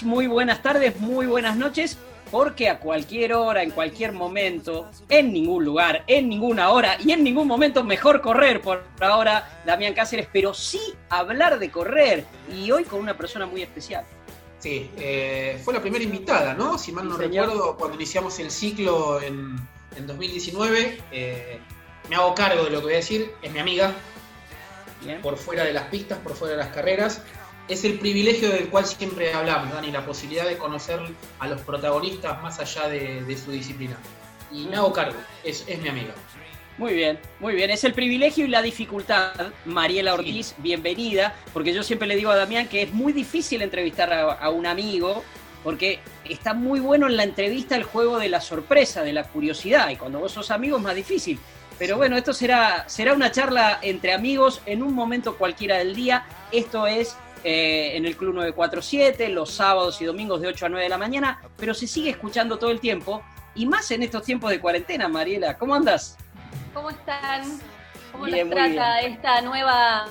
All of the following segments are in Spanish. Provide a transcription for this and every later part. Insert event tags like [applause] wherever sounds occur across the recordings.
Muy buenas tardes, muy buenas noches, porque a cualquier hora, en cualquier momento, en ningún lugar, en ninguna hora y en ningún momento mejor correr. Por ahora, Damián Cáceres, pero sí hablar de correr. Y hoy con una persona muy especial. Sí, eh, fue la primera invitada, ¿no? Si mal no recuerdo, cuando iniciamos el ciclo en, 2019, eh, me hago cargo de lo que voy a decir, es mi amiga, por fuera de las pistas, por fuera de las carreras es el privilegio del cual siempre hablamos, Dani, la posibilidad de conocer a los protagonistas más allá de, su disciplina. Y me hago cargo, es, mi amiga. Muy bien, muy bien. Es el privilegio y la dificultad. Mariela Ortiz, bienvenida, porque yo siempre le digo a Damián que es muy difícil entrevistar a, un amigo, porque está muy bueno en la entrevista el juego de la sorpresa, de la curiosidad, y cuando vos sos amigo es más difícil. Pero bueno, esto será, será una charla entre amigos en un momento cualquiera del día. Esto es eh, en el Club 947, los sábados y domingos de 8 a 9 de la mañana, pero se sigue escuchando todo el tiempo, y más en estos tiempos de cuarentena, Mariela. ¿Cómo andas? ¿Cómo están? ¿Cómo les trata esta nueva,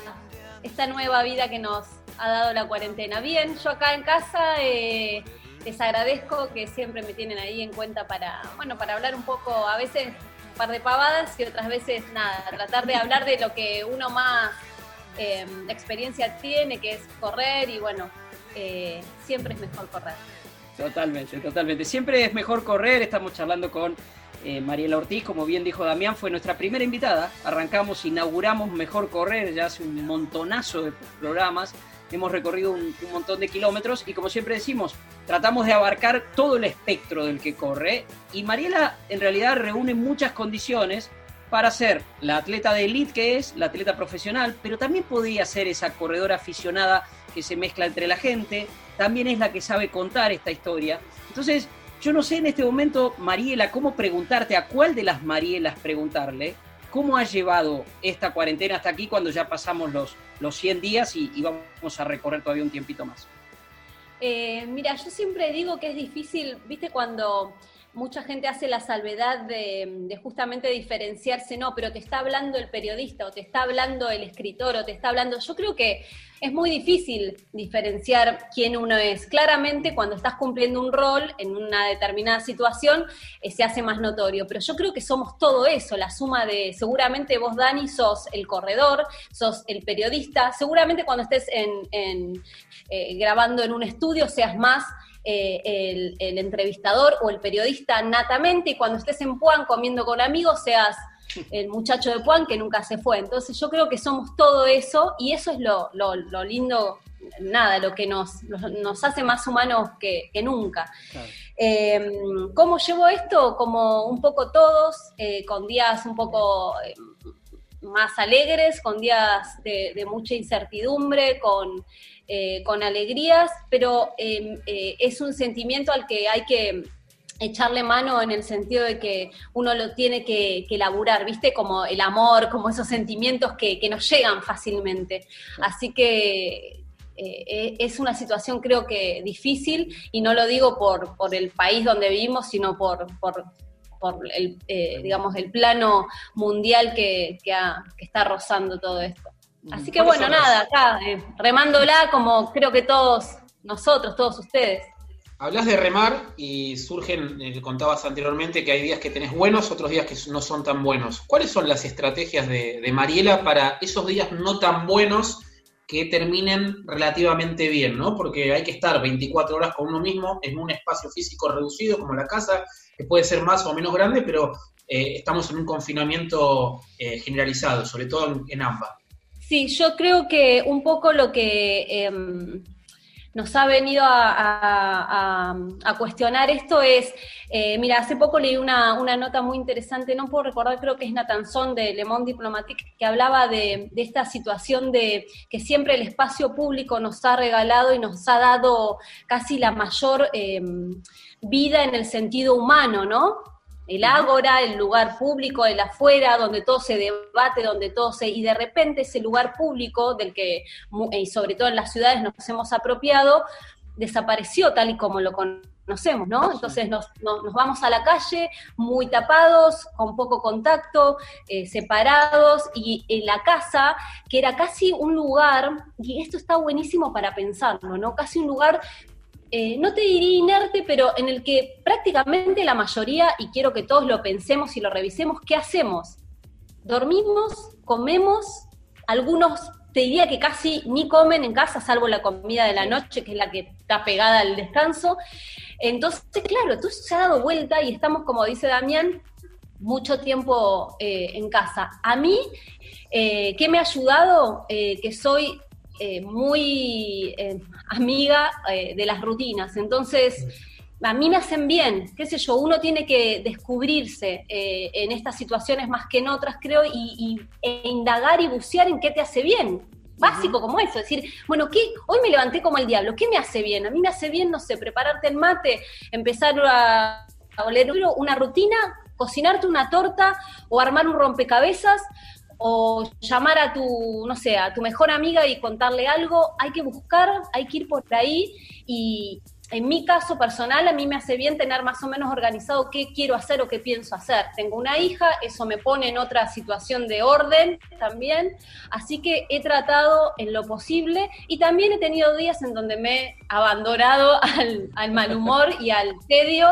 esta nueva vida que nos ha dado la cuarentena? Bien, yo acá en casa eh, les agradezco que siempre me tienen ahí en cuenta para, bueno, para hablar un poco, a veces un par de pavadas y otras veces nada, tratar de hablar de lo que uno más eh, experiencia tiene, que es correr y bueno, eh, siempre es mejor correr. Totalmente, totalmente. Siempre es mejor correr. Estamos charlando con eh, Mariela Ortiz, como bien dijo Damián, fue nuestra primera invitada. Arrancamos, inauguramos Mejor Correr ya hace un montonazo de programas. Hemos recorrido un, un, montón de kilómetros y como siempre decimos, tratamos de abarcar todo el espectro del que corre. Y Mariela en realidad reúne muchas condiciones para ser la atleta de elite que es, la atleta profesional, pero también podría ser esa corredora aficionada que se mezcla entre la gente, también es la que sabe contar esta historia. Entonces, yo no sé en este momento, Mariela, cómo preguntarte, a cuál de las Marielas preguntarle, cómo ha llevado esta cuarentena hasta aquí cuando ya pasamos los, los 100 días y, vamos a recorrer todavía un tiempito más. Eh, mira, yo siempre digo que es difícil, viste, cuando mucha gente hace la salvedad de, justamente diferenciarse, no, pero te está hablando el periodista o te está hablando el escritor o te está hablando, yo creo que es muy difícil diferenciar quién uno es. Claramente cuando estás cumpliendo un rol en una determinada situación eh, se hace más notorio, pero yo creo que somos todo eso, la suma de, seguramente vos Dani sos el corredor, sos el periodista, seguramente cuando estés en, eh, grabando en un estudio seas más eh, el, entrevistador o el periodista natamente y cuando estés en Puan comiendo con amigos seas el muchacho de Puan que nunca se fue. Entonces yo creo que somos todo eso y eso es lo, lindo, nada, lo que nos, nos hace más humanos que, nunca. Em, ¿Cómo llevo esto? Como un poco todos, eh, con días un poco eh, más alegres, con días de mucha incertidumbre, con eh, con alegrías, pero em, eh, es un sentimiento al que hay que echarle mano en el sentido de que uno lo tiene que, que elaborar, ¿viste? Como el amor, como esos sentimientos que, nos llegan fácilmente. Así que eh, es una situación creo que difícil y no lo digo por, por el país donde vivimos, sino por, por, el, digamos, el plano mundial que, que está rozando todo esto. Así que bueno, nada, acá, eh, remándola como creo que todos nosotros, todos ustedes. Hablas de remar y surgen, eh, contabas anteriormente que hay días que tenés buenos, otros días que no son tan buenos. ¿Cuáles son las estrategias de, Mariela para esos días no tan buenos que terminen relativamente bien, ¿no? Porque hay que estar 24 horas con uno mismo en un espacio físico reducido como la casa, que puede ser más o menos grande, pero eh, estamos en un confinamiento eh, generalizado, sobre todo en, AMBA. Sí, yo creo que un poco lo que em, nos ha venido a, cuestionar esto es, eh, mira, hace poco leí una, nota muy interesante, no puedo recordar, creo que es Natanzón de Le Monde Diplomatique, que hablaba de, esta situación de que siempre el espacio público nos ha regalado y nos ha dado casi la mayor em, vida en el sentido humano, ¿no? El ágora, el lugar público, el afuera, donde todo se debate, donde todo se... Y de repente ese lugar público del que, y sobre todo en las ciudades, nos hemos apropiado, desapareció tal y como lo conocemos, ¿no? Entonces nos, vamos a la calle muy tapados, con poco contacto, eh, separados, y en la casa, que era casi un lugar, y esto está buenísimo para pensarlo, ¿no? Casi un lugar eh, no te diría inerte, pero en el que prácticamente la mayoría, y quiero que todos lo pensemos y lo revisemos, ¿qué hacemos? Dormimos, comemos, algunos te diría que casi ni comen en casa, salvo la comida de la noche, que es la que está pegada al descanso. Entonces, claro, todo se ha dado vuelta y estamos, como dice Damián, mucho tiempo eh, en casa. A mí, eh, ¿qué me ha ayudado? que soy eh, muy eh, amiga eh, de las rutinas. Entonces, a mí me hacen bien, qué sé yo, uno tiene que descubrirse en estas situaciones más que en otras, creo, y, e indagar y bucear en qué te hace bien. Básico como eso, decir, bueno, ¿qué? hoy me levanté como el diablo, ¿qué me hace bien? A mí me hace bien, no sé, prepararte el mate, empezar a, a oler una rutina, cocinarte una torta o armar un rompecabezas o llamar a tu, no sé, a tu mejor amiga y contarle algo, hay que buscar, hay que ir por ahí y, en mi caso personal, a mí me hace bien tener más o menos organizado qué quiero hacer o qué pienso hacer. Tengo una hija, eso me pone en otra situación de orden también, así que he tratado en lo posible y también he tenido días en donde me he abandonado [laughs] al, mal humor y al tedio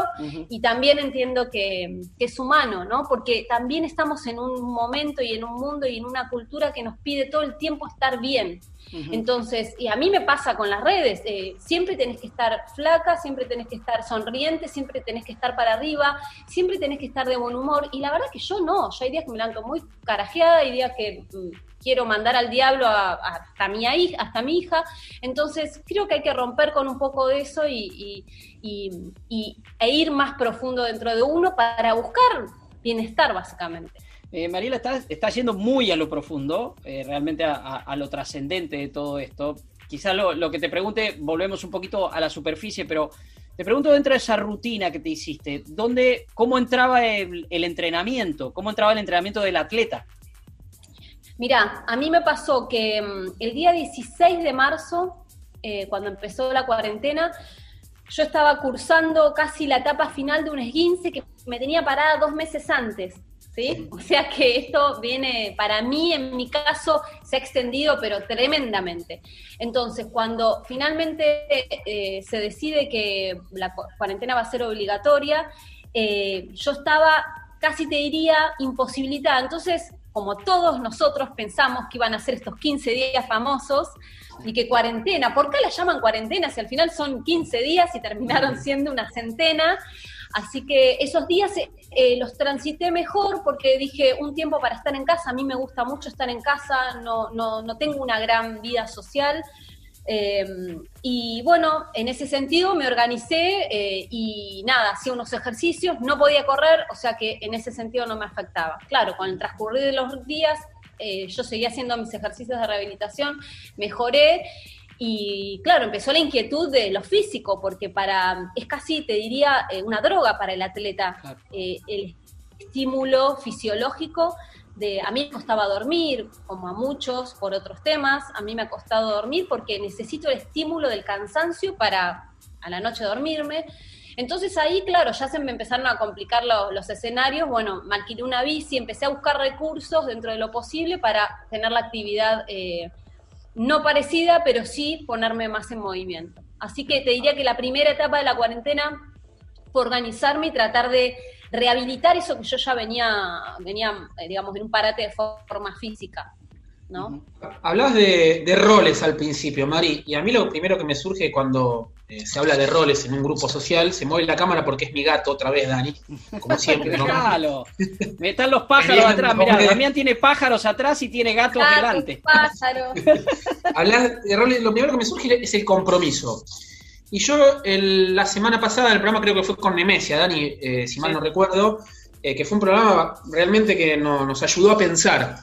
y también entiendo que, que es humano, ¿no? Porque también estamos en un momento y en un mundo y en una cultura que nos pide todo el tiempo estar bien. Entonces, y a mí me pasa con las redes, eh, siempre tenés que estar flaca, siempre tenés que estar sonriente, siempre tenés que estar para arriba, siempre tenés que estar de buen humor, y la verdad que yo no, yo hay días que me levanto muy carajeada, hay días que mm, quiero mandar al diablo hasta, mi hija, hasta mi hija, entonces creo que hay que romper con un poco de eso y, e ir más profundo dentro de uno para buscar bienestar, básicamente. Eh, Mariela, está, está, yendo muy a lo profundo, eh, realmente a, lo trascendente de todo esto. Quizás lo, que te pregunte, volvemos un poquito a la superficie, pero te pregunto dentro de esa rutina que te hiciste, ¿dónde, ¿cómo entraba el, entrenamiento? ¿Cómo entraba el entrenamiento del atleta? Mira, a mí me pasó que mm, el día 16 de marzo, eh, cuando empezó la cuarentena, yo estaba cursando casi la etapa final de un esguince que me tenía parada dos meses antes. [laughs] O sea que esto viene, para mí, en mi caso, se ha extendido, pero tremendamente. Entonces, cuando finalmente eh, se decide que la cuarentena va a ser obligatoria, eh, yo estaba, casi te diría, imposibilitada. Entonces, como todos nosotros pensamos que iban a ser estos 15 días famosos, y que cuarentena, ¿por qué la llaman cuarentena si al final son 15 días y terminaron siendo una centena? Así que esos días eh, eh, los transité mejor porque dije un tiempo para estar en casa. A mí me gusta mucho estar en casa, no, no, no tengo una gran vida social. Em, y bueno, en ese sentido me organicé eh, y nada, hacía unos ejercicios, no podía correr, o sea que en ese sentido no me afectaba. Claro, con el transcurrir de los días yo seguía haciendo mis ejercicios de rehabilitación, mejoré y claro, empezó la inquietud de lo físico, porque para, es casi, te diría, eh, una droga para el atleta. Eh, el estímulo fisiológico de, a mí me costaba dormir, como a muchos por otros temas, a mí me ha costado dormir porque necesito el estímulo del cansancio para a la noche dormirme. Entonces ahí, claro, ya se me empezaron a complicar los escenarios. Bueno, me alquilé una bici, empecé a buscar recursos dentro de lo posible para tener la actividad eh, no parecida, pero sí ponerme más en movimiento. Así que te diría que la primera etapa de la cuarentena fue organizarme y tratar de rehabilitar eso que yo ya venía, venía eh, digamos, en un parate de forma física. ¿No? Hablabas de, roles al principio, Mari, y a mí lo primero que me surge cuando eh, se habla de roles en un grupo social, se mueve la cámara porque es mi gato otra vez, Dani, como [laughs] siempre. ¿no? [laughs] Me están los pájaros atrás, mirá, Damián tiene pájaros atrás y tiene gatos delante. Pájaros. [laughs] Hablar de roles, lo primero que me surge es el compromiso. Y yo la semana pasada, el programa creo que fue con Nemesia, Dani, eh, si mal no recuerdo, eh, que fue un programa realmente que nos ayudó a pensar.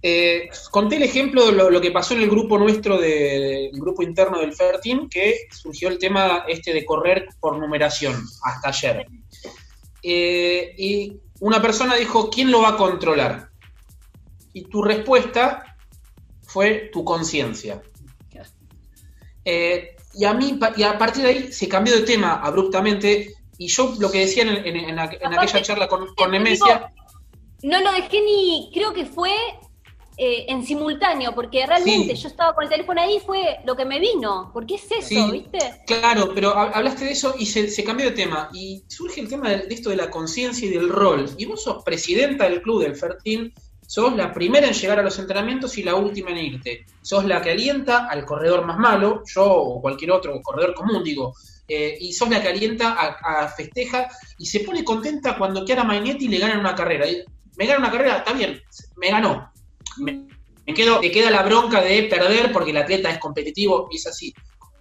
Eh, conté el ejemplo de lo, que pasó en el grupo nuestro, del grupo interno del Fair Team, que surgió el tema este de correr por numeración hasta ayer. Eh, y una persona dijo, ¿quién lo va a controlar? Y tu respuesta fue tu conciencia. y a mí, y a partir de ahí se cambió de tema abruptamente y yo lo que decía en, aquella charla con, con Nemesia. no lo dejé ni, creo que fue eh, en simultáneo, porque realmente yo estaba con el teléfono ahí y fue lo que me vino, porque es eso, ¿viste? Claro, pero hablaste de eso y se, cambió de tema. Y surge el tema de, esto de la conciencia y del rol. Y vos sos presidenta del club del Fertín, sos la primera en llegar a los entrenamientos y la última en irte. Sos la que alienta al corredor más malo, yo o cualquier otro corredor común, digo eh, y sos la que alienta a, festeja y se pone contenta cuando Chiara Mainetti le gana una carrera. me gana una carrera, está bien, me ganó. Me, quedo, te queda la bronca de perder porque el atleta es competitivo y es así.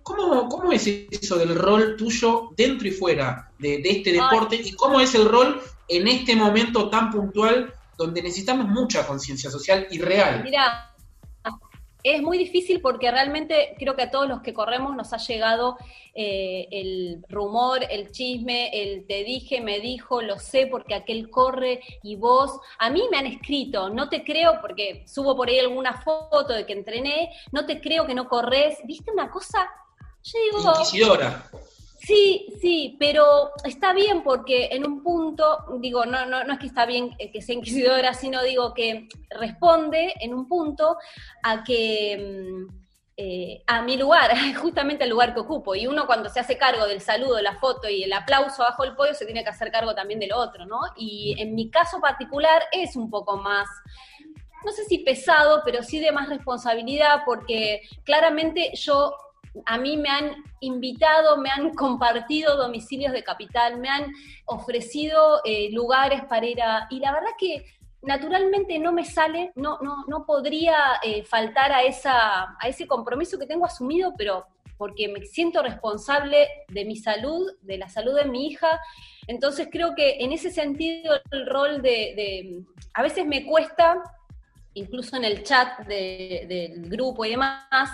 ¿Cómo, ¿Cómo, es eso del rol tuyo dentro y fuera de, este deporte? ¿Y cómo es el rol en este momento tan puntual donde necesitamos mucha conciencia social y real? Mira, es muy difícil porque realmente creo que a todos los que corremos nos ha llegado eh, el rumor, el chisme, el te dije, me dijo, lo sé porque aquel corre y vos. A mí me han escrito, no te creo porque subo por ahí alguna foto de que entrené, no te creo que no corres. ¿Viste una cosa? Yo digo. Inquisidora. Sí, sí, pero está bien porque en un punto, digo, no, no, no es que está bien que sea inquisidora, sino digo que responde en un punto a que mm, eh, a mi lugar, [laughs] justamente el lugar que ocupo. Y uno cuando se hace cargo del saludo, la foto y el aplauso bajo el podio, se tiene que hacer cargo también de lo otro, ¿no? Y en mi caso particular es un poco más no sé si pesado, pero sí de más responsabilidad, porque claramente yo a mí me han invitado, me han compartido domicilios de capital, me han ofrecido eh, lugares para ir a... Y la verdad que naturalmente no me sale, no, no, no podría eh, faltar a, esa, a ese compromiso que tengo asumido, pero porque me siento responsable de mi salud, de la salud de mi hija. Entonces creo que en ese sentido el rol de, a veces me cuesta, incluso en el chat del grupo y demás,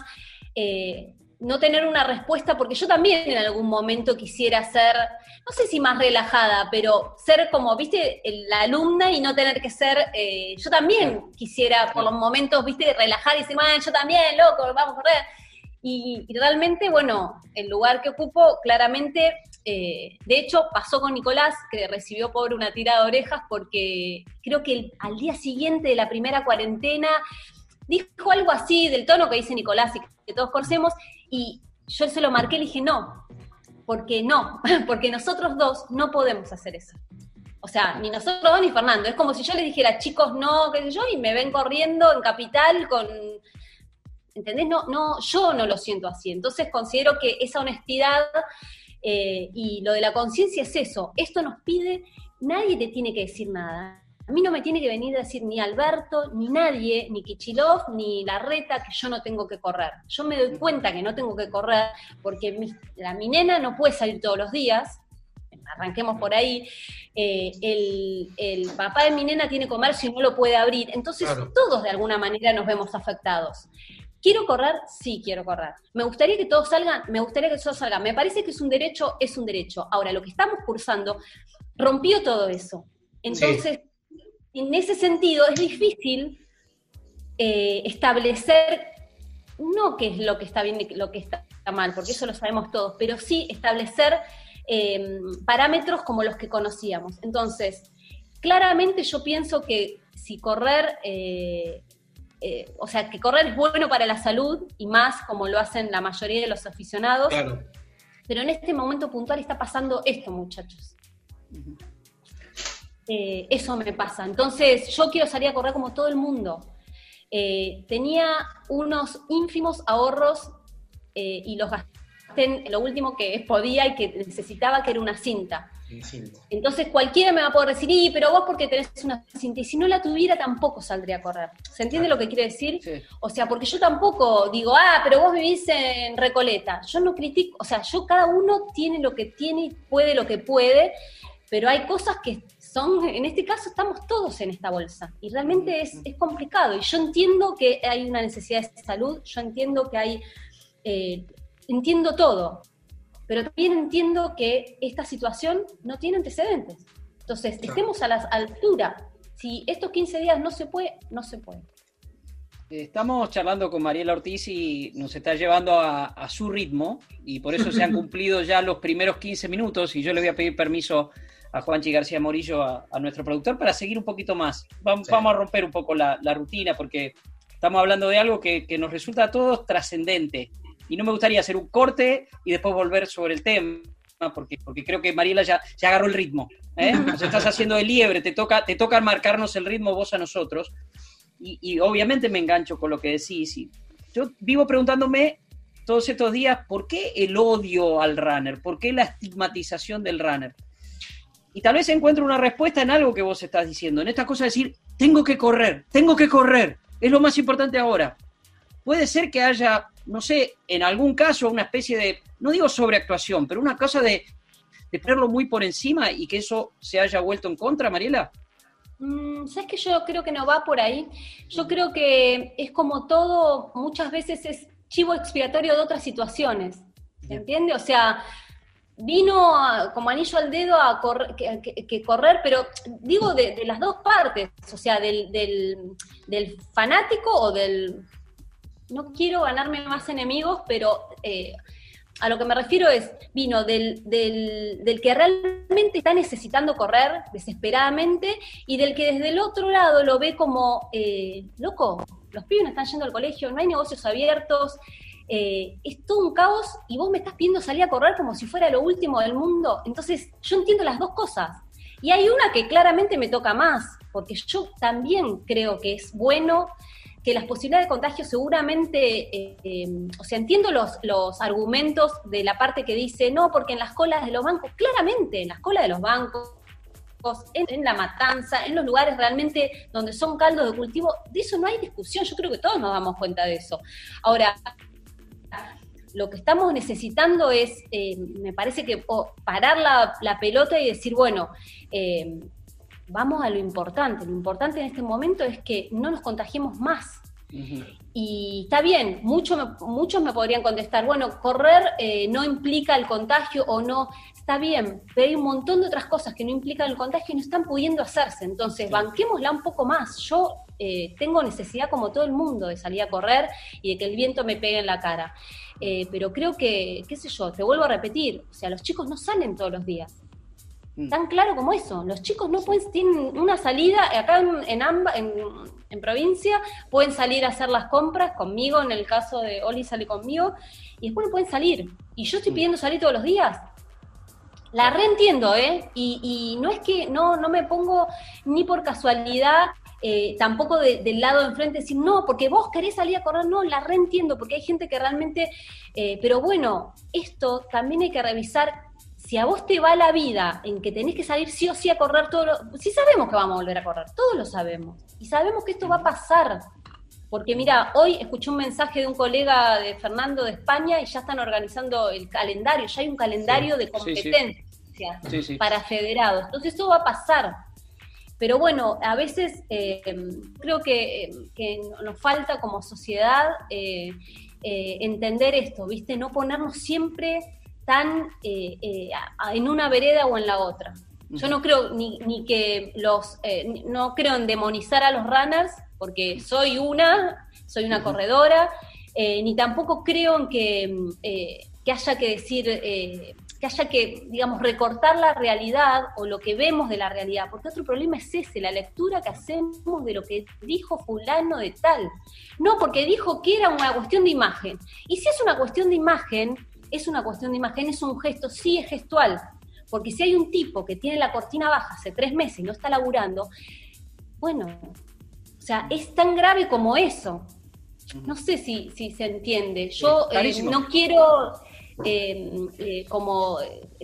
eh, no tener una respuesta, porque yo también en algún momento quisiera ser, no sé si más relajada, pero ser como, viste, la alumna y no tener que ser, eh, yo también quisiera por los momentos, viste, relajar y decir, yo también, loco, vamos a correr. Y, realmente, bueno, el lugar que ocupo, claramente, eh, de hecho, pasó con Nicolás, que recibió por una tira de orejas, porque creo que al día siguiente de la primera cuarentena dijo algo así del tono que dice Nicolás y que todos conocemos, y yo se lo marqué y le dije, no, porque no, [laughs] porque nosotros dos no podemos hacer eso. O sea, ni nosotros dos ni Fernando. Es como si yo les dijera, chicos, no, qué sé yo, y me ven corriendo en capital con... ¿Entendés? No, no, yo no lo siento así. Entonces considero que esa honestidad eh, y lo de la conciencia es eso. Esto nos pide, nadie te tiene que decir nada. A mí no me tiene que venir a decir ni Alberto, ni nadie, ni Kichilov, ni Larreta que yo no tengo que correr. Yo me doy cuenta que no tengo que correr porque mi, la, mi nena no puede salir todos los días, arranquemos por ahí, eh, el, papá de mi nena tiene comercio y no lo puede abrir, entonces todos de alguna manera nos vemos afectados. ¿Quiero correr? Sí, quiero correr. ¿Me gustaría que todos salgan? Me gustaría que todos salgan. Me parece que es un derecho, es un derecho. Ahora, lo que estamos cursando rompió todo eso. Entonces, en ese sentido es difícil eh, establecer, no qué es lo que está bien y lo que está mal, porque eso lo sabemos todos, pero sí establecer eh, parámetros como los que conocíamos. Entonces, claramente yo pienso que si correr, eh, o sea, que correr es bueno para la salud y más como lo hacen la mayoría de los aficionados. Pero en este momento puntual está pasando esto, muchachos. Eh, eso me pasa. Entonces, yo quiero salir a correr como todo el mundo. eh, tenía unos ínfimos ahorros eh, y los gasté en lo último que podía y que necesitaba, que era una cinta. Entonces cualquiera me va a poder decir, y, pero vos porque tenés una cinta, y si no la tuviera tampoco saldría a correr. ¿Se entiende lo que quiere decir? O sea, porque yo tampoco digo, ah, pero vos vivís en Recoleta. Yo no critico, o sea, yo cada uno tiene lo que tiene y puede lo que puede, pero hay cosas que son, en este caso estamos todos en esta bolsa y realmente es, es complicado. Y yo entiendo que hay una necesidad de salud, yo entiendo que hay, eh, entiendo todo, pero también entiendo que esta situación no tiene antecedentes. Entonces, estemos a la altura. Si estos 15 días no se puede, no se puede. Estamos charlando con Mariela Ortiz y nos está llevando a, su ritmo y por eso se han [laughs] cumplido ya los primeros 15 minutos y yo le voy a pedir permiso a Juanchi García Morillo, a, nuestro productor, para seguir un poquito más. Vamos, a romper un poco la, rutina porque estamos hablando de algo que, que nos resulta a todos trascendente y no me gustaría hacer un corte y después volver sobre el tema, porque, porque creo que Mariela ya, ya agarró el ritmo. ¿eh? [laughs] Nos estás haciendo de liebre, te toca, te toca marcarnos el ritmo vos a nosotros. Y, obviamente me engancho con lo que decís. Y yo vivo preguntándome todos estos días, ¿por qué el odio al runner? ¿Por qué la estigmatización del runner? Y tal vez encuentro una respuesta en algo que vos estás diciendo, en esta cosa de decir, tengo que correr, tengo que correr, es lo más importante ahora. Puede ser que haya no sé, en algún caso una especie de, no digo sobreactuación, pero una cosa de, de ponerlo muy por encima y que eso se haya vuelto en contra, Mariela? Mm, ¿Sabes que yo creo que no va por ahí? Yo creo que es como todo, muchas veces es chivo expiatorio de otras situaciones, ¿se entiende? O sea, vino como anillo al dedo a correr, que, correr, pero digo de, las dos partes, o sea, del, del fanático o del no quiero ganarme más enemigos, pero eh, a lo que me refiero es, vino del, del, que realmente está necesitando correr desesperadamente y del que desde el otro lado lo ve como, eh, loco, los pibes no están yendo al colegio, no hay negocios abiertos, eh, es todo un caos y vos me estás pidiendo salir a correr como si fuera lo último del mundo. Entonces, yo entiendo las dos cosas. Y hay una que claramente me toca más, porque yo también creo que es bueno que las posibilidades de contagio seguramente, eh, eh, o sea, entiendo los, los argumentos de la parte que dice, no, porque en las colas de los bancos, claramente en las colas de los bancos, en, la matanza, en los lugares realmente donde son caldos de cultivo, de eso no hay discusión, yo creo que todos nos damos cuenta de eso. Ahora, lo que estamos necesitando es, eh, me parece que parar la, la, pelota y decir, bueno, vamos a lo importante. Lo importante en este momento es que no nos contagiemos más. Y está bien, muchos me, muchos me podrían contestar, bueno, correr eh, no implica el contagio o no, está bien, pero hay un montón de otras cosas que no implican el contagio y no están pudiendo hacerse. Entonces, banquémosla un poco más. Yo eh, tengo necesidad, como todo el mundo, de salir a correr y de que el viento me pegue en la cara. Eh, pero creo que, qué sé yo, te vuelvo a repetir, o sea, los chicos no salen todos los días. Mm. Tan claro como eso. Los chicos no pueden, tienen una salida, acá en, en, provincia, pueden salir a hacer las compras conmigo, en el caso de Oli sale conmigo, y después no pueden salir. Y yo estoy mm. pidiendo salir todos los días. La reentiendo, ¿eh? Y, no es que no, no me pongo ni por casualidad eh, tampoco del lado de enfrente decir, no, porque vos querés salir a correr, no, la reentiendo, porque hay gente que realmente, eh, pero bueno, esto también hay que revisar si a vos te va la vida en que tenés que salir sí o sí a correr todo lo... Sí sabemos que vamos a volver a correr, todos lo sabemos. Y sabemos que esto va a pasar. Porque mira, hoy escuché un mensaje de un colega de Fernando de España y ya están organizando el calendario, ya hay un calendario de competencia para federados. Entonces esto va a pasar. Pero bueno, a veces eh, creo que, nos falta como sociedad eh, eh, entender esto, ¿viste? No ponernos siempre tan en una vereda o en la otra. Yo no creo ni, ni que los, no creo en demonizar a los runners, porque soy una, soy una corredora, ni tampoco creo en que, que haya que decir, que haya que, digamos, recortar la realidad o lo que vemos de la realidad, porque otro problema es ese, la lectura que hacemos de lo que dijo fulano de tal. No, porque dijo que era una cuestión de imagen. Y si es una cuestión de imagen, es una cuestión de imagen, es un gesto, sí es gestual. Porque si hay un tipo que tiene la cortina baja hace tres meses y no está laburando, bueno, sea, es tan grave como eso. No sé si, si se entiende. Yo eh, no quiero, eh, eh, como,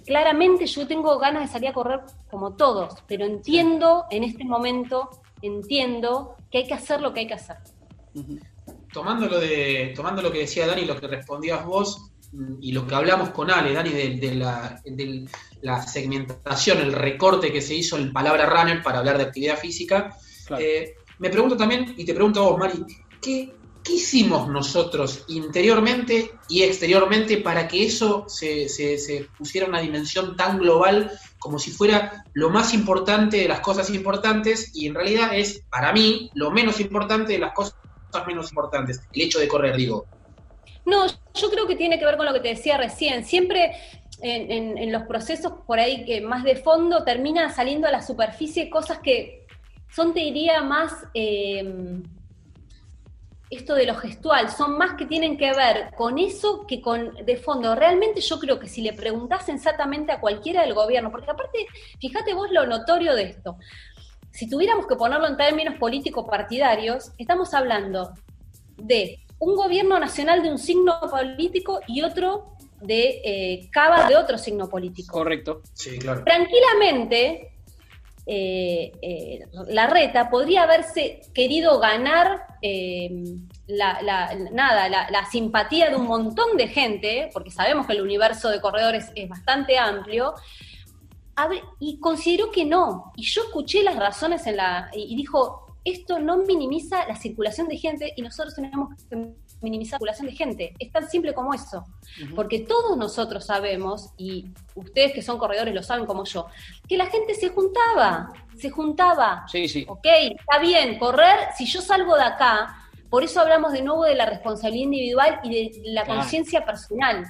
claramente yo tengo ganas de salir a correr como todos, pero entiendo en este momento, entiendo que hay que hacer lo que hay que hacer. Tomando lo, de, tomando lo que decía Dani, lo que respondías vos, mm, y lo que hablamos con Ale, Dani, de, la, la, segmentación, el recorte que se hizo en palabra runner para hablar de actividad física, me pregunto también, y te pregunto a vos, Mari, ¿qué, ¿qué hicimos nosotros interiormente y exteriormente para que eso se, se, pusiera una dimensión tan global como si fuera lo más importante de las cosas importantes y en realidad es, para mí, lo menos importante de las cosas menos importantes, el hecho de correr, digo. No, yo creo que tiene que ver con lo que te decía recién. Siempre en, los procesos por ahí que más de fondo termina saliendo a la superficie cosas que son, te diría, más eh, esto de lo gestual, son más que tienen que ver con eso que con de fondo. Realmente yo creo que si le preguntás sensatamente a cualquiera del gobierno, porque aparte, fíjate vos lo notorio de esto. Si tuviéramos que ponerlo en términos político-partidarios, estamos hablando de un gobierno nacional de un signo político y otro de eh, Cava de otro signo político. Correcto. Sí, claro. Tranquilamente, eh, eh, la reta podría haberse querido ganar eh, la, nada, la, simpatía de un montón de gente, porque sabemos que el universo de corredores es bastante amplio, y consideró que no. Y yo escuché las razones y dijo, esto no minimiza la circulación de gente y nosotros tenemos que minimizar la circulación de gente. Es tan simple como eso. Porque todos nosotros sabemos, y ustedes que son corredores lo saben como yo, que la gente se juntaba, se juntaba. Sí, sí. Ok, está bien, correr, si yo salgo de acá, por eso hablamos de nuevo de la responsabilidad individual y de la conciencia personal.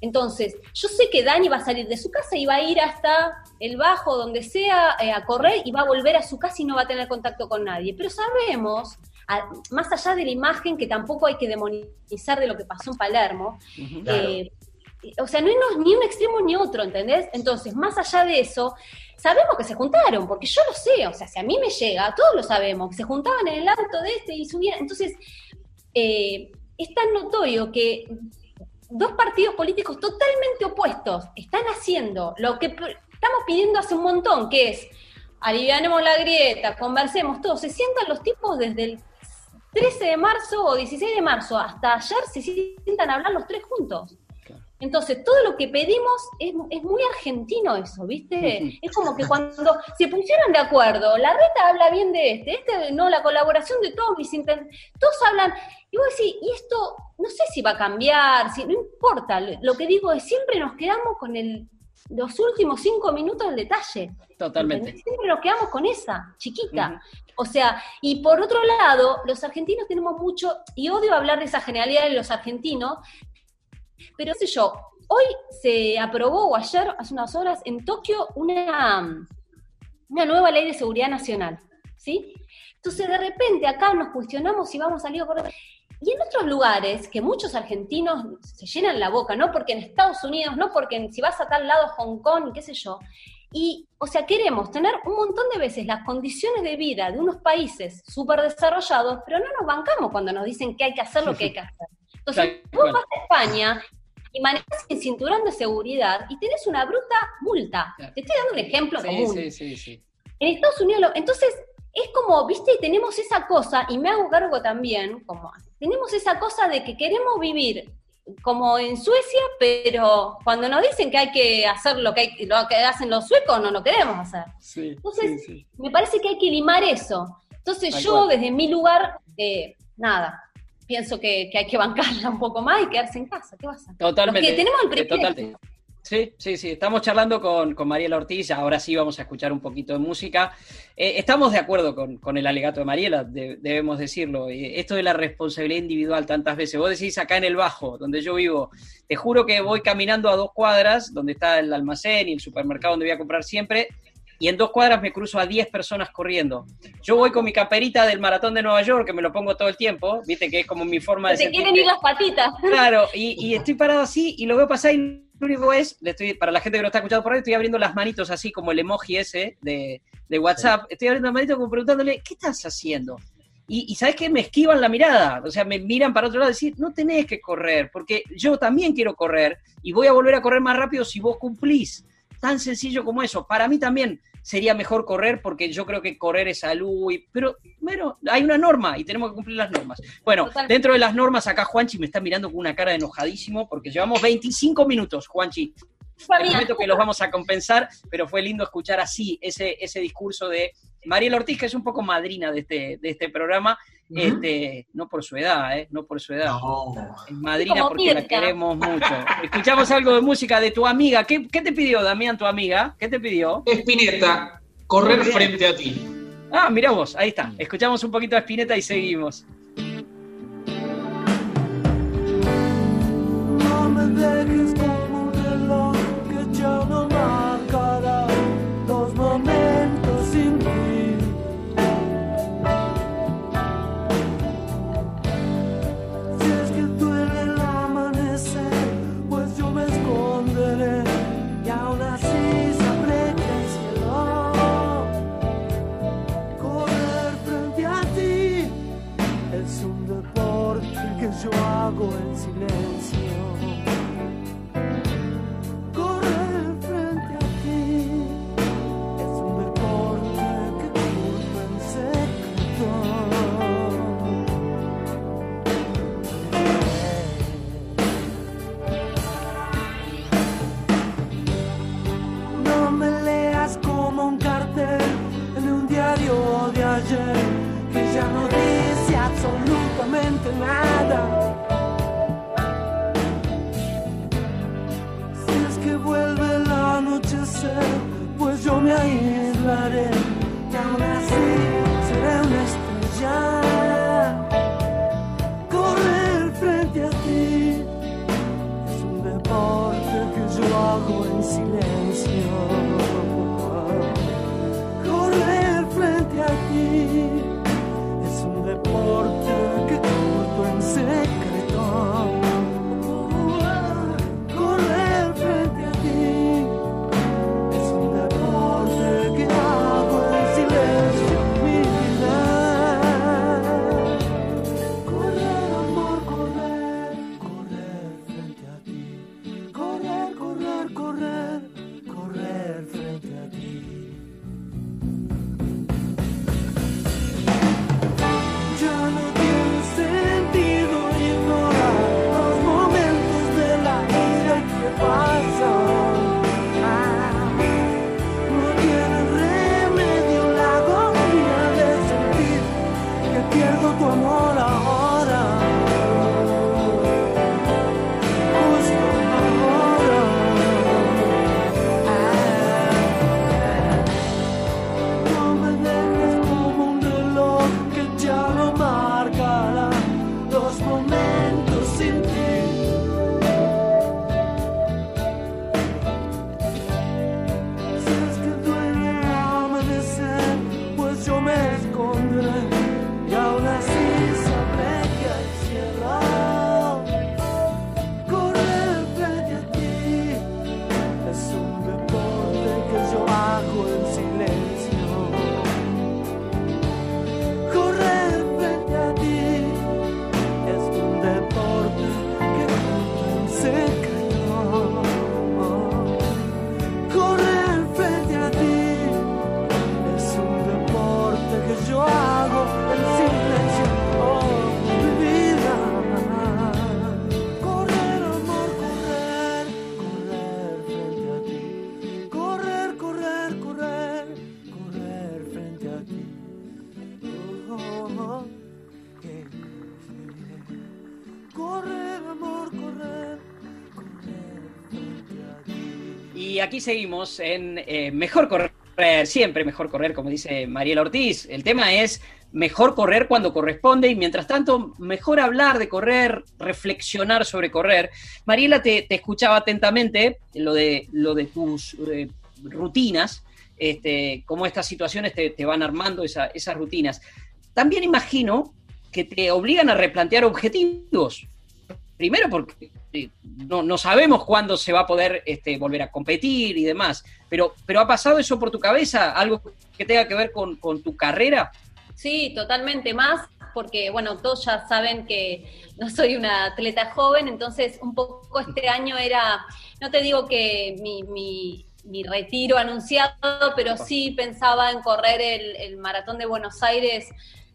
Entonces, yo sé que Dani va a salir de su casa y va a ir hasta el bajo, donde sea, eh, a correr y va a volver a su casa y no va a tener contacto con nadie. Pero sabemos más allá de la imagen que tampoco hay que demonizar de lo que pasó en Palermo, eh, o sea, no es ni un extremo ni otro, ¿entendés? Entonces, más allá de eso, sabemos que se juntaron, porque yo lo sé, o sea, si a mí me llega, todos lo sabemos, que se juntaban en el auto de este y subían, entonces, eh, es tan notorio que dos partidos políticos totalmente opuestos están haciendo lo que estamos pidiendo hace un montón, que es alivianemos la grieta, conversemos todos, se sientan los tipos desde el 13 de marzo o 16 de marzo hasta ayer se sientan a hablar los tres juntos. Entonces, todo lo que pedimos es, muy argentino eso, ¿viste? Es como que cuando se pusieron de acuerdo, la reta habla bien de este, este no, la colaboración de todos mis todos hablan, y vos decís, y esto no sé si va a cambiar, si, no importa, lo que digo es siempre nos quedamos con el los últimos cinco minutos del detalle. Totalmente. Siempre nos quedamos con esa, chiquita. O sea, y por otro lado, los argentinos tenemos mucho, y odio hablar de esa generalidad de los argentinos, pero sé yo, hoy se aprobó, o ayer, hace unas horas, en Tokio, una, una nueva ley de seguridad nacional, ¿sí? Entonces, de repente, acá nos cuestionamos si vamos a salir a correr. Y en otros lugares, que muchos argentinos se llenan la boca, no porque en Estados Unidos, no porque si vas a tal lado, Hong Kong, qué sé yo, y, o sea, queremos tener un montón de veces las condiciones de vida de unos países súper desarrollados, pero no nos bancamos cuando nos dicen que hay que hacer lo que hay que hacer. Entonces, vos vas a España y manejas el cinturón de seguridad y tenés una bruta multa. Te estoy dando un ejemplo común. Sí, sí, sí. En Estados Unidos, entonces, es como, viste, tenemos esa cosa, y me hago cargo también, como tenemos esa cosa de que queremos vivir como en Suecia, pero cuando nos dicen que hay que hacer lo que, hay, lo que hacen los suecos, no lo queremos hacer. Entonces, me parece que hay que limar eso. Entonces, yo desde mi lugar, eh, nada, pienso que, hay que bancarla un poco más y quedarse en casa. ¿Qué pasa? Totalmente. tenemos el eh, privilegio. Sí, sí, sí. Estamos charlando con, con, Mariela Ortiz. Ahora sí vamos a escuchar un poquito de música. Eh, estamos de acuerdo con, el alegato de Mariela, debemos decirlo. Eh, esto de la responsabilidad individual tantas veces. Vos decís acá en el Bajo, donde yo vivo, te juro que voy caminando a dos cuadras, donde está el almacén y el supermercado donde voy a comprar siempre, y en dos cuadras me cruzo a 10 personas corriendo. Yo voy con mi caperita del maratón de Nueva York, que me lo pongo todo el tiempo, viste que es como mi forma de... Te quieren ir las patitas. Claro, y, y estoy parado así y lo veo pasar y lo único es, le estoy, para la gente que no está escuchando por ahí, estoy abriendo las manitos así como el emoji ese de, WhatsApp. Estoy abriendo las manitos como preguntándole, ¿qué estás haciendo? y, ¿sabes qué? Me esquivan la mirada, o sea, me miran para otro lado y decir, no tenés que correr, porque yo también quiero correr y voy a volver a correr más rápido si vos cumplís. Tan sencillo como eso. Para mí también sería mejor correr porque yo creo que correr es salud, pero bueno, hay una norma y tenemos que cumplir las normas. Bueno, dentro de las normas, acá Juanchi me está mirando con una cara de enojadísimo porque llevamos 25 minutos, Juanchi. Te prometo que los vamos a compensar, pero fue lindo escuchar así ese, ese discurso de Mariela Ortiz, que es un poco madrina de este, de este programa, este, no por su edad, ¿eh? no por su edad. Es madrina porque la queremos mucho. Escuchamos algo de música de tu amiga. ¿Qué, te pidió, Damián, tu amiga? ¿Qué te pidió? Espineta, correr frente a ti. Ah, mira vos, ahí está. Escuchamos un poquito de Espineta y seguimos. No me dejes aquí seguimos en eh, Mejor Correr, siempre mejor correr, como dice Mariela Ortiz. El tema es mejor correr cuando corresponde y mientras tanto, mejor hablar de correr, reflexionar sobre correr. Mariela, te, te escuchaba atentamente lo de, lo de tus eh, rutinas, este, cómo estas situaciones te, te van armando esa- esas rutinas. También imagino que te obligan a replantear objetivos. Primero porque no, no sabemos cuándo se va a poder este, volver a competir y demás, pero, pero ¿ha pasado eso por tu cabeza? ¿Algo que tenga que ver con, tu carrera? Sí, totalmente más porque bueno, todos ya saben que no soy una atleta joven, entonces un poco este año era, no te digo que mi, mi, retiro anunciado, pero sí pensaba en correr el, el maratón de Buenos Aires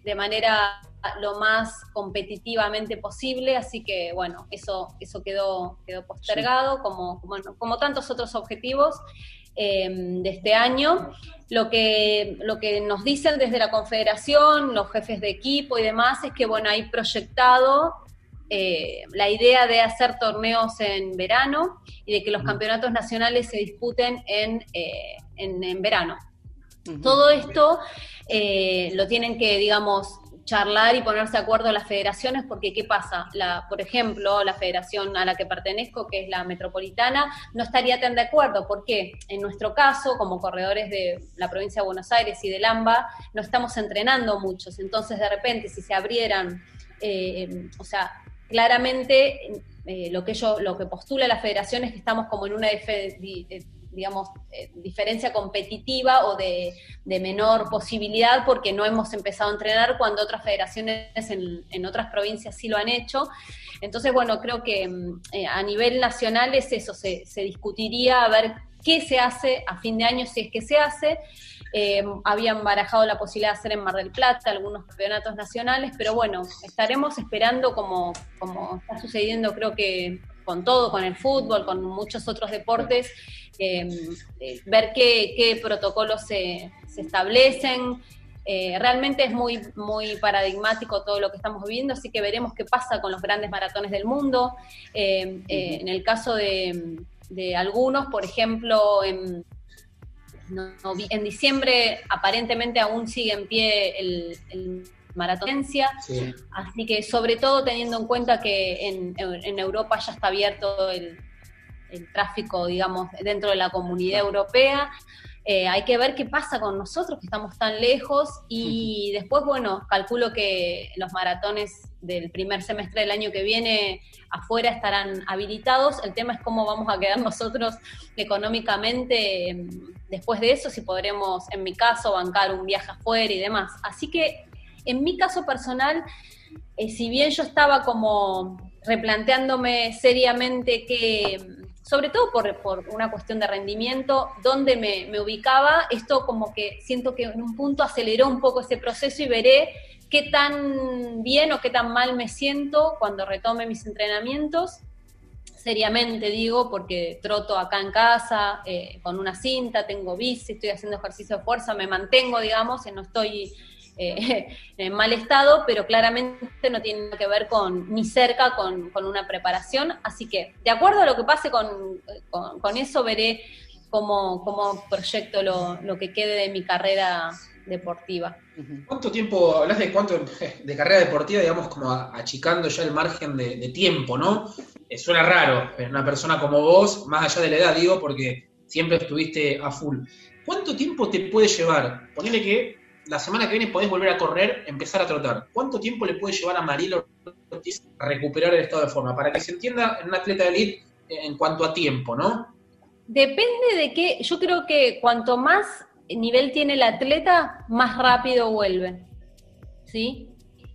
de manera lo más competitivamente posible, así que bueno, eso, eso quedó, quedó postergado como, como, tantos otros objetivos em, de este año. Lo que, lo que nos dicen desde la Confederación, los jefes de equipo y demás, es que bueno, hay proyectado eh, la idea de hacer torneos en verano y de que los campeonatos nacionales se disputen en, eh, en, verano. Todo esto eh, lo tienen que, digamos, charlar y ponerse de acuerdo las federaciones, porque ¿qué pasa? La, por ejemplo, la federación a la que pertenezco, que es la metropolitana, no estaría tan de acuerdo, porque en nuestro caso, como corredores de la provincia de Buenos Aires y del AMBA, no estamos entrenando muchos, entonces de repente si se abrieran, eh, o sea, claramente eh, lo que yo, lo que postula la federación es que estamos como en una digamos, eh, diferencia competitiva o de, menor posibilidad porque no hemos empezado a entrenar cuando otras federaciones en, otras provincias sí lo han hecho. Entonces, bueno, creo que mm, eh, a nivel nacional es eso, se, discutiría a ver qué se hace a fin de año, si es que se hace. Eh, habían barajado la posibilidad de hacer en Mar del Plata algunos campeonatos nacionales, pero bueno, estaremos esperando como, como está sucediendo creo que con todo, con el fútbol, con muchos otros deportes, eh, eh, ver qué, protocolos se, establecen. Eh, realmente es muy, muy paradigmático todo lo que estamos viviendo, así que veremos qué pasa con los grandes maratones del mundo. en el caso de, algunos, por ejemplo, en, en, diciembre aparentemente aún sigue en pie el maratonencia. Así que sobre todo teniendo en cuenta que en, Europa ya está abierto el, tráfico, digamos, dentro de la comunidad europea. Eh, hay que ver qué pasa con nosotros, que estamos tan lejos, y después, bueno, calculo que los maratones del primer semestre del año que viene afuera estarán habilitados. El tema es cómo vamos a quedar [laughs] nosotros económicamente em, después de eso, si podremos, en mi caso, bancar un viaje afuera y demás. Así que en mi caso personal, eh, si bien yo estaba como replanteándome seriamente que, sobre todo por, una cuestión de rendimiento, dónde me, ubicaba, esto como que siento que en un punto aceleró un poco ese proceso y veré qué tan bien o qué tan mal me siento cuando retome mis entrenamientos. Seriamente digo, porque troto acá en casa eh, con una cinta, tengo bici, estoy haciendo ejercicio de fuerza, me mantengo, digamos, y no estoy eh, [laughs] en mal estado, pero claramente no tiene que ver con ni cerca con, una preparación. Así que, de acuerdo a lo que pase con, eso, veré cómo, cómo proyecto lo, que quede de mi carrera deportiva. ¿Cuánto tiempo, hablas de cuánto [laughs] de carrera deportiva, digamos, como achicando ya el margen de, tiempo, ¿no? Eh, suena raro, pero una persona como vos, más allá de la edad, digo, porque siempre estuviste a full. ¿Cuánto tiempo te puede llevar? Ponele que la semana que viene podés volver a correr, empezar a trotar. ¿Cuánto tiempo le puede llevar a Marielo Ortiz recuperar el estado de forma? Para que se entienda en un atleta de elite en cuanto a tiempo, ¿no? Depende de qué. Yo creo que cuanto más nivel tiene el atleta, más rápido vuelve. ¿Sí?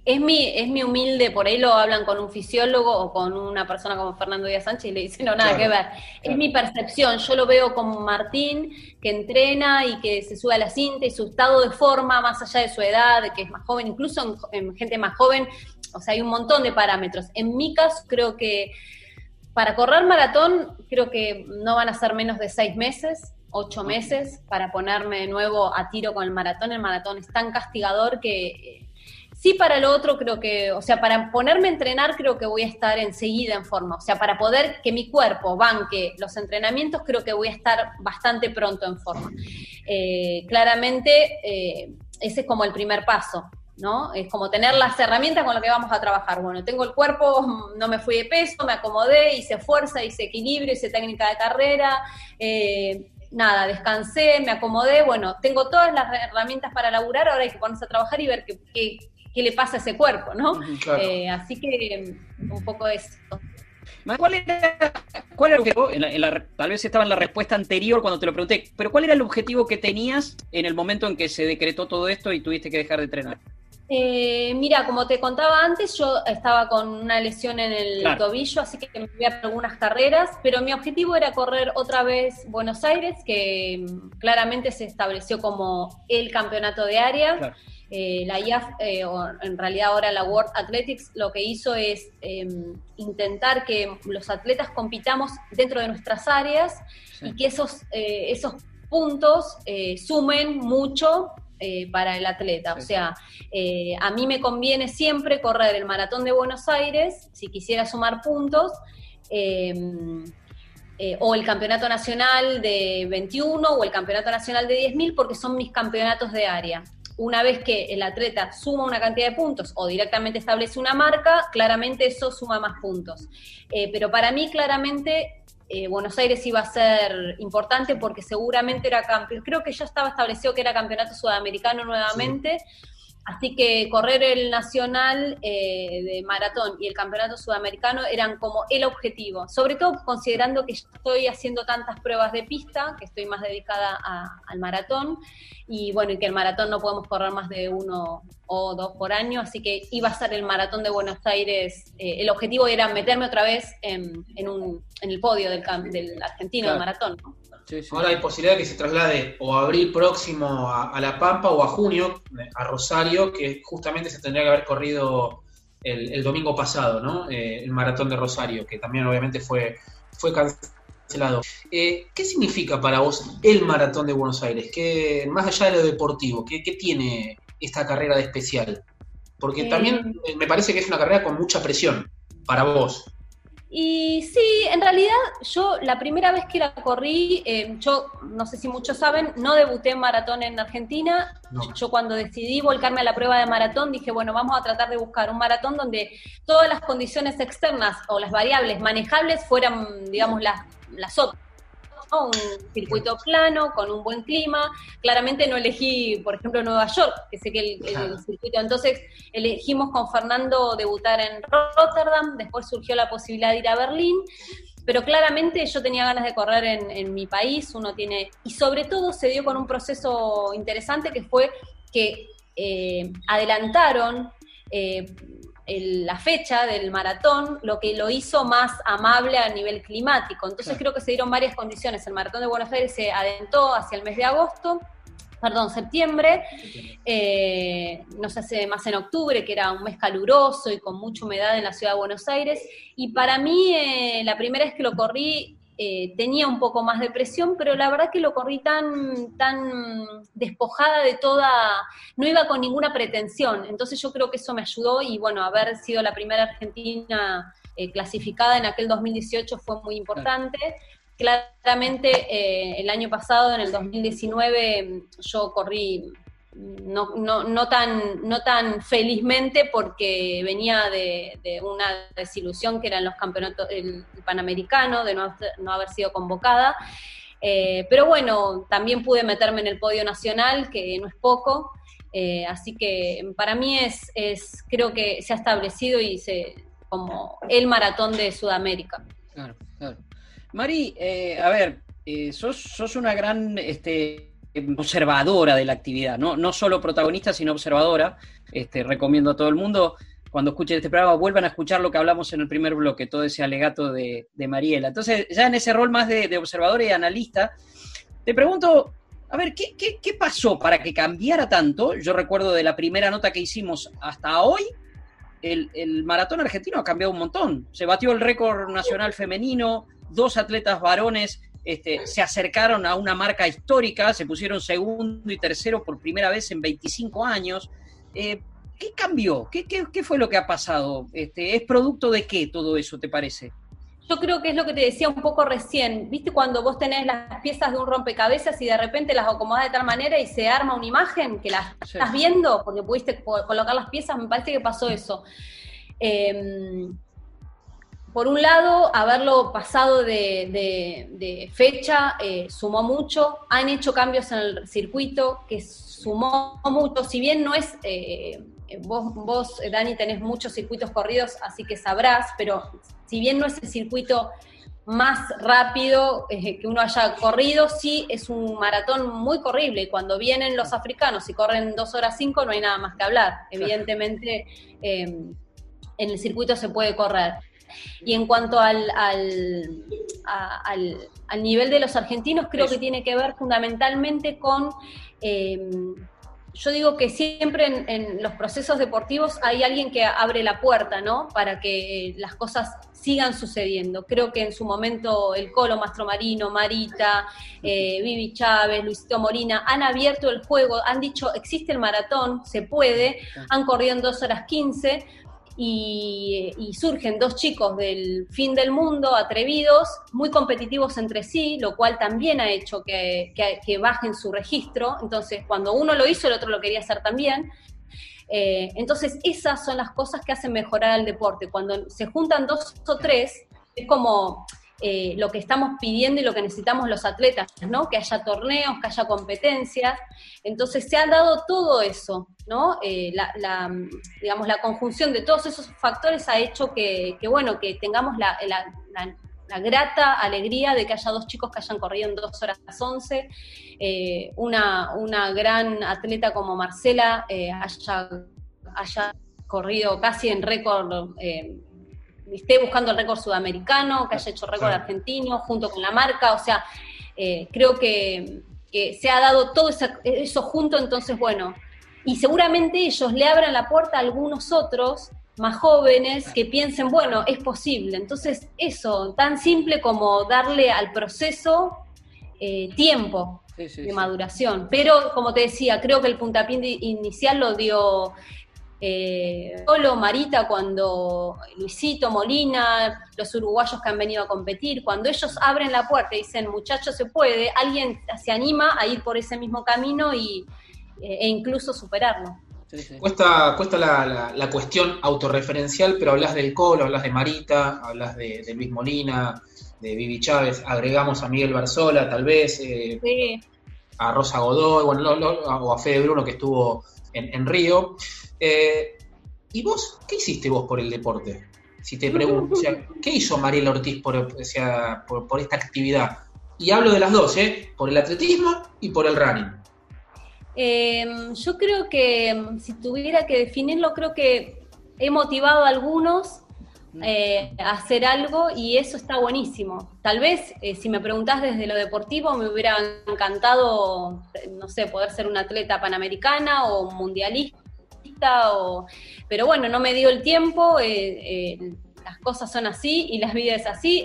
Es mi, es mi humilde, por ahí lo hablan con un fisiólogo o con una persona como Fernando Díaz Sánchez y le dicen, no, nada que ver. Es mi percepción, yo lo veo como Martín, que entrena y que se sube a la cinta y su estado de forma, más allá de su edad, que es más joven, incluso en, gente más joven, o sea, hay un montón de parámetros. En mi caso, creo que para correr maratón, creo que no van a ser menos de seis meses, ocho meses, para ponerme de nuevo a tiro con el maratón. El maratón es tan castigador que Sí, para lo otro creo que, o sea, para ponerme a entrenar creo que voy a estar enseguida en forma. O sea, para poder que mi cuerpo banque los entrenamientos creo que voy a estar bastante pronto en forma. Eh, claramente, eh, ese es como el primer paso. ¿no? Es como tener las herramientas con las que vamos a trabajar. Bueno, tengo el cuerpo, no me fui de peso, me acomodé, hice fuerza, hice equilibrio, hice técnica de carrera, eh, nada, descansé, me acomodé, bueno, tengo todas las herramientas para laburar, ahora hay que ponerse a trabajar y ver qué, qué le pasa a ese cuerpo, ¿no? Eh, así que un poco eso. ¿Cuál era, cuál era el objetivo? tal vez estaba en la respuesta anterior cuando te lo pregunté, pero ¿cuál era el objetivo que tenías en el momento en que se decretó todo esto y tuviste que dejar de entrenar? Eh, mira, como te contaba antes, yo estaba con una lesión en el tobillo, así que me fui a algunas carreras, pero mi objetivo era correr otra vez Buenos Aires, que mm, claramente se estableció como el campeonato de área. Eh, la IAF, eh, o en realidad ahora la World Athletics, lo que hizo es em, intentar que los atletas compitamos dentro de nuestras áreas y que esos, esos puntos sumen mucho eh, para el atleta. O sea, eh, a mí me conviene siempre correr el maratón de Buenos Aires, si quisiera sumar puntos, em, eh, o el campeonato nacional de 21 o el campeonato nacional de 10.000, porque son mis campeonatos de área. Una vez que el atleta suma una cantidad de puntos o directamente establece una marca, claramente eso suma más puntos. pero para mí, claramente, eh, Buenos Aires iba a ser importante porque seguramente era campeón, creo que ya estaba establecido que era campeonato sudamericano nuevamente, Así que correr el nacional eh, de maratón y el campeonato sudamericano eran como el objetivo, sobre todo considerando que estoy haciendo tantas pruebas de pista, que estoy más dedicada al maratón, y bueno, y que el maratón no podemos correr más de uno o dos por año, así que iba a ser el maratón de Buenos Aires, eh, el objetivo era meterme otra vez en, el podio del, del argentino de maratón. Ahora hay posibilidad de que se traslade o a abril próximo a, La Pampa o a junio a Rosario, que justamente se tendría que haber corrido el, domingo pasado, ¿no? Eh, el maratón de Rosario, que también obviamente fue, fue cancelado. Eh, ¿Qué significa para vos el maratón de Buenos Aires? ¿Qué, más allá de lo deportivo, ¿qué, tiene esta carrera de especial? Porque eh, también me parece que es una carrera con mucha presión para vos. Y sí, en realidad yo la primera vez que la corrí, eh, yo no sé si muchos saben, no debuté en maratón en Argentina. Yo cuando decidí volcarme a la prueba de maratón dije, bueno, vamos a tratar de buscar un maratón donde todas las condiciones externas o las variables manejables fueran, digamos, las, las otras un circuito plano, con un buen clima. Claramente no elegí, por ejemplo, Nueva York, que sé que el, circuito. Entonces elegimos con Fernando debutar en Rotterdam, después surgió la posibilidad de ir a Berlín. Pero claramente yo tenía ganas de correr en, mi país, uno tiene, y sobre todo se dio con un proceso interesante que fue que eh, adelantaron eh, la fecha del maratón, lo que lo hizo más amable a nivel climático. Entonces creo que se dieron varias condiciones. El maratón de Buenos Aires se adentró hacia el mes de agosto, perdón, septiembre, eh, no se hace más en octubre, que era un mes caluroso y con mucha humedad en la ciudad de Buenos Aires. Y para mí, eh, la primera vez que lo corrí, eh, tenía un poco más de presión, pero la verdad que lo corrí tan, tan despojada de toda, no iba con ninguna pretensión, entonces yo creo que eso me ayudó y bueno, haber sido la primera argentina eh, clasificada en aquel 2018 fue muy importante. Claramente eh, el año pasado, en el 2019, yo corrí no, no, no, tan, no tan felizmente porque venía de, una desilusión que eran los campeonatos, el, Panamericano, de no, no, haber sido convocada. Eh, pero bueno, también pude meterme en el podio nacional, que no es poco. Eh, así que para mí es, es, creo que se ha establecido y se, como el maratón de Sudamérica. Claro, claro. Mari, eh, a ver, sos, sos, una gran este, observadora de la actividad, ¿no? no solo protagonista, sino observadora. Este, recomiendo a todo el mundo, cuando escuchen este programa, vuelvan a escuchar lo que hablamos en el primer bloque, todo ese alegato de, Mariela. Entonces, ya en ese rol más de, observadora y analista, te pregunto, a ver, ¿qué, ¿qué, pasó para que cambiara tanto? Yo recuerdo de la primera nota que hicimos hasta hoy, el, el, maratón argentino ha cambiado un montón. Se batió el récord nacional femenino, dos atletas varones este, se acercaron a una marca histórica, se pusieron segundo y tercero por primera vez en 25 años. Eh, ¿Qué cambió? ¿Qué, fue lo que ha pasado? Este, ¿Es producto de qué todo eso, te parece? Yo creo que es lo que te decía un poco recién. ¿Viste cuando vos tenés las piezas de un rompecabezas y de repente las acomodás de tal manera y se arma una imagen que las estás viendo porque pudiste colocar las piezas? Me parece que pasó eso. Eh, por un lado, haberlo pasado de, fecha eh, sumó mucho, han hecho cambios en el circuito que sumó mucho, si bien no es, eh, vos, vos, Dani, tenés muchos circuitos corridos, así que sabrás, pero si bien no es el circuito más rápido eh, que uno haya corrido, sí es un maratón muy corrible. Y cuando vienen los africanos y corren dos horas cinco, no hay nada más que hablar. Evidentemente, em, en el circuito se puede correr. Y en cuanto al, al, al, nivel de los argentinos, creo que tiene que ver fundamentalmente con em, yo digo que siempre en, los procesos deportivos hay alguien que abre la puerta, ¿no? Para que las cosas sigan sucediendo. Creo que en su momento el Colo Mastromarino, Marita, eh, Vivi Chávez, Luisito Molina han abierto el juego, han dicho existe el maratón, se puede, han corrido en dos horas 15, y, surgen dos chicos del fin del mundo, atrevidos, muy competitivos entre sí, lo cual también ha hecho que, bajen su registro. Entonces, cuando uno lo hizo, el otro lo quería hacer también. Eh, entonces, esas son las cosas que hacen mejorar al deporte. Cuando se juntan dos o tres, es como eh, lo que estamos pidiendo y lo que necesitamos los atletas, ¿no? Que haya torneos, que haya competencias. Entonces se ha dado todo eso, ¿no? Eh, la, digamos, la conjunción de todos esos factores ha hecho que, bueno, que tengamos la, grata alegría de que haya dos chicos que hayan corrido en dos horas 11, eh, una, una gran atleta como Marcela haya, haya corrido casi en récord esté buscando el récord sudamericano, que haya hecho récord argentino, junto con la marca, o sea, eh, creo que, se ha dado todo eso junto, entonces, bueno, y seguramente ellos le abran la puerta a algunos otros más jóvenes que piensen, bueno, es posible. Entonces, eso, tan simple como darle al proceso eh, tiempo de maduración. Pero, como te decía, creo que el puntapié inicial lo dio eh, Marita, cuando Luisito, Molina, los uruguayos que han venido a competir, cuando ellos abren la puerta y dicen, muchachos, se puede, alguien se anima a ir por ese mismo camino y, eh, e incluso superarlo. Cuesta, cuesta la, cuestión autorreferencial, pero hablas del Colo, hablas de Marita, hablas de, Luis Molina, de Vivi Chávez, agregamos a Miguel Barzola, tal vez, eh, a Rosa Godoy, bueno, o a Fede Bruno que estuvo en Río. Eh, ¿Y vos, qué hiciste vos por el deporte? Si te pregunto, ¿qué hizo Mariela Ortiz por, por, esta actividad? Y hablo de las dos, ¿eh? Por el atletismo y por el running. Em, yo creo que si tuviera que definirlo, creo que he motivado a algunos eh, hacer algo y eso está buenísimo. Tal vez, eh, si me preguntás desde lo deportivo, me hubiera encantado, no sé, poder ser una atleta panamericana o mundialista pero bueno, no me dio el tiempo, eh, eh, las cosas son así y las vidas es así.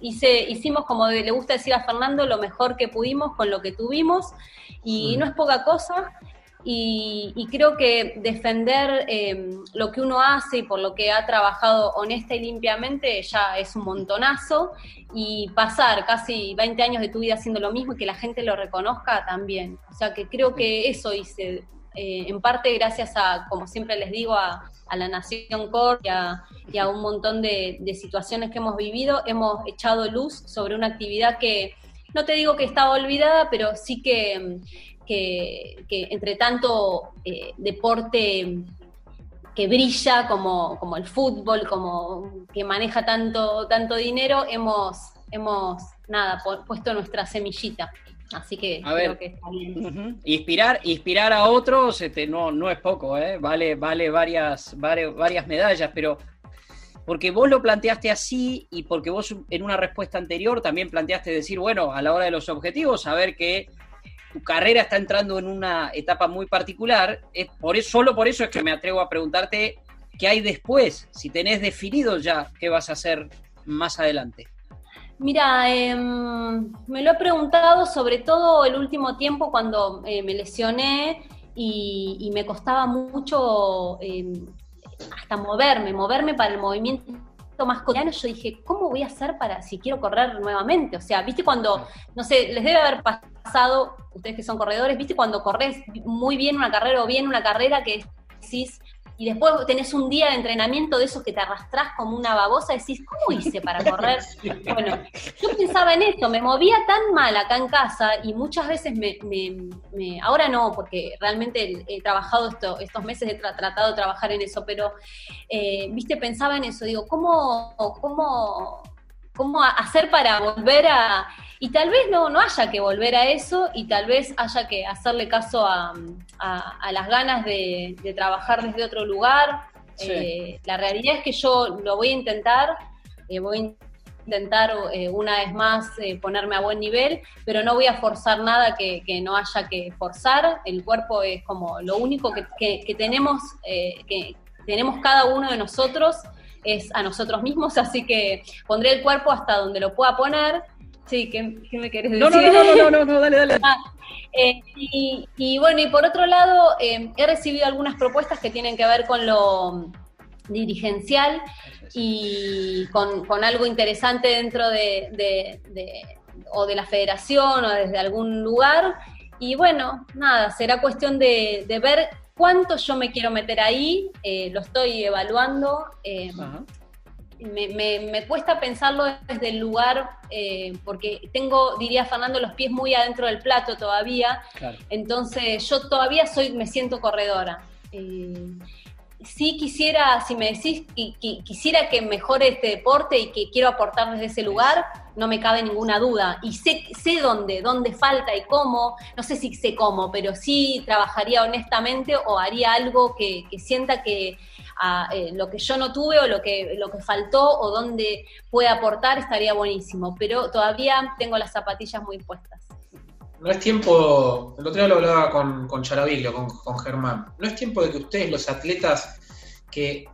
Hice, hicimos, como le gusta decir a Fernando, lo mejor que pudimos con lo que tuvimos y no es poca cosa. Y, creo que defender lo que uno hace y por lo que ha trabajado honesta y limpiamente ya es un montonazo y pasar casi 20 años de tu vida haciendo lo mismo y que la gente lo reconozca también. O sea que creo que eso hice, eh, en parte gracias a, como siempre les digo, a, la Nación Core y a, un montón de, situaciones que hemos vivido, hemos echado luz sobre una actividad que, no te digo que estaba olvidada, pero sí que, que, entre tanto eh, deporte que brilla como, como el fútbol, como que maneja tanto, tanto dinero, hemos, hemos nada, puesto nuestra semillita. Así que creo que está bien. inspirar, inspirar a otros este, no, no es poco, ¿eh? vale, vale varias, varias, medallas, pero porque vos lo planteaste así y porque vos en una respuesta anterior también planteaste decir, bueno, a la hora de los objetivos, saber que tu carrera está entrando en una etapa muy particular, es por eso, solo por eso es que me atrevo a preguntarte qué hay después, si tenés definido ya qué vas a hacer más adelante. Mira, em, me lo he preguntado sobre todo el último tiempo cuando eh, me lesioné y, me costaba mucho em, hasta moverme, moverme para el movimiento más cotidiano. Yo dije, ¿cómo voy a hacer para si quiero correr nuevamente? O sea, viste cuando, no sé, les debe haber pasado, ustedes que son corredores, viste cuando corres muy bien una carrera o bien una carrera que decís, y después tenés un día de entrenamiento de esos que te arrastrás como una babosa y decís, ¿cómo [laughs] hice para correr? Bueno, yo pensaba en esto, me movía tan mal acá en casa y muchas veces me, ahora no, porque realmente he, trabajado esto, estos meses, he tratado de trabajar en eso, pero, eh, viste, pensaba en eso, digo, ¿cómo, cómo cómo hacer para volver a... Y tal vez no, no haya que volver a eso y tal vez haya que hacerle caso a, las ganas de, trabajar desde otro lugar. Eh, la realidad es que yo lo voy a intentar, eh, voy a intentar eh, una vez más ponerme a buen nivel, pero no voy a forzar nada que, no haya que forzar. El cuerpo es como lo único que, que tenemos, que tenemos cada uno de nosotros es a nosotros mismos, así que pondré el cuerpo hasta donde lo pueda poner. Sí, ¿qué, me querés decir? No, no, no, no, no, no, dale, dale. [laughs] Ah, eh, y, bueno, y por otro lado, eh, he recibido algunas propuestas que tienen que ver con lo dirigencial y con, algo interesante dentro de, o de la federación o desde algún lugar. Y bueno, nada, será cuestión de, ver cuánto yo me quiero meter ahí, eh, lo estoy evaluando. Eh, me, cuesta pensarlo desde el lugar, eh, porque tengo, diría Fernando, los pies muy adentro del plato todavía. Entonces yo todavía soy, me siento corredora sí quisiera, si me decís que, quisiera que mejore este deporte y que quiero aportar desde ese lugar, no me cabe ninguna duda. Y sé, dónde, dónde falta y cómo, no sé si sé cómo, pero sí trabajaría honestamente o haría algo que, sienta que ah, eh, lo que yo no tuve o lo que, lo que faltó o dónde puede aportar estaría buenísimo. Pero todavía tengo las zapatillas muy puestas no es tiempo, el otro día lo hablaba con, con, con, Germán, no es tiempo de que ustedes, los atletas que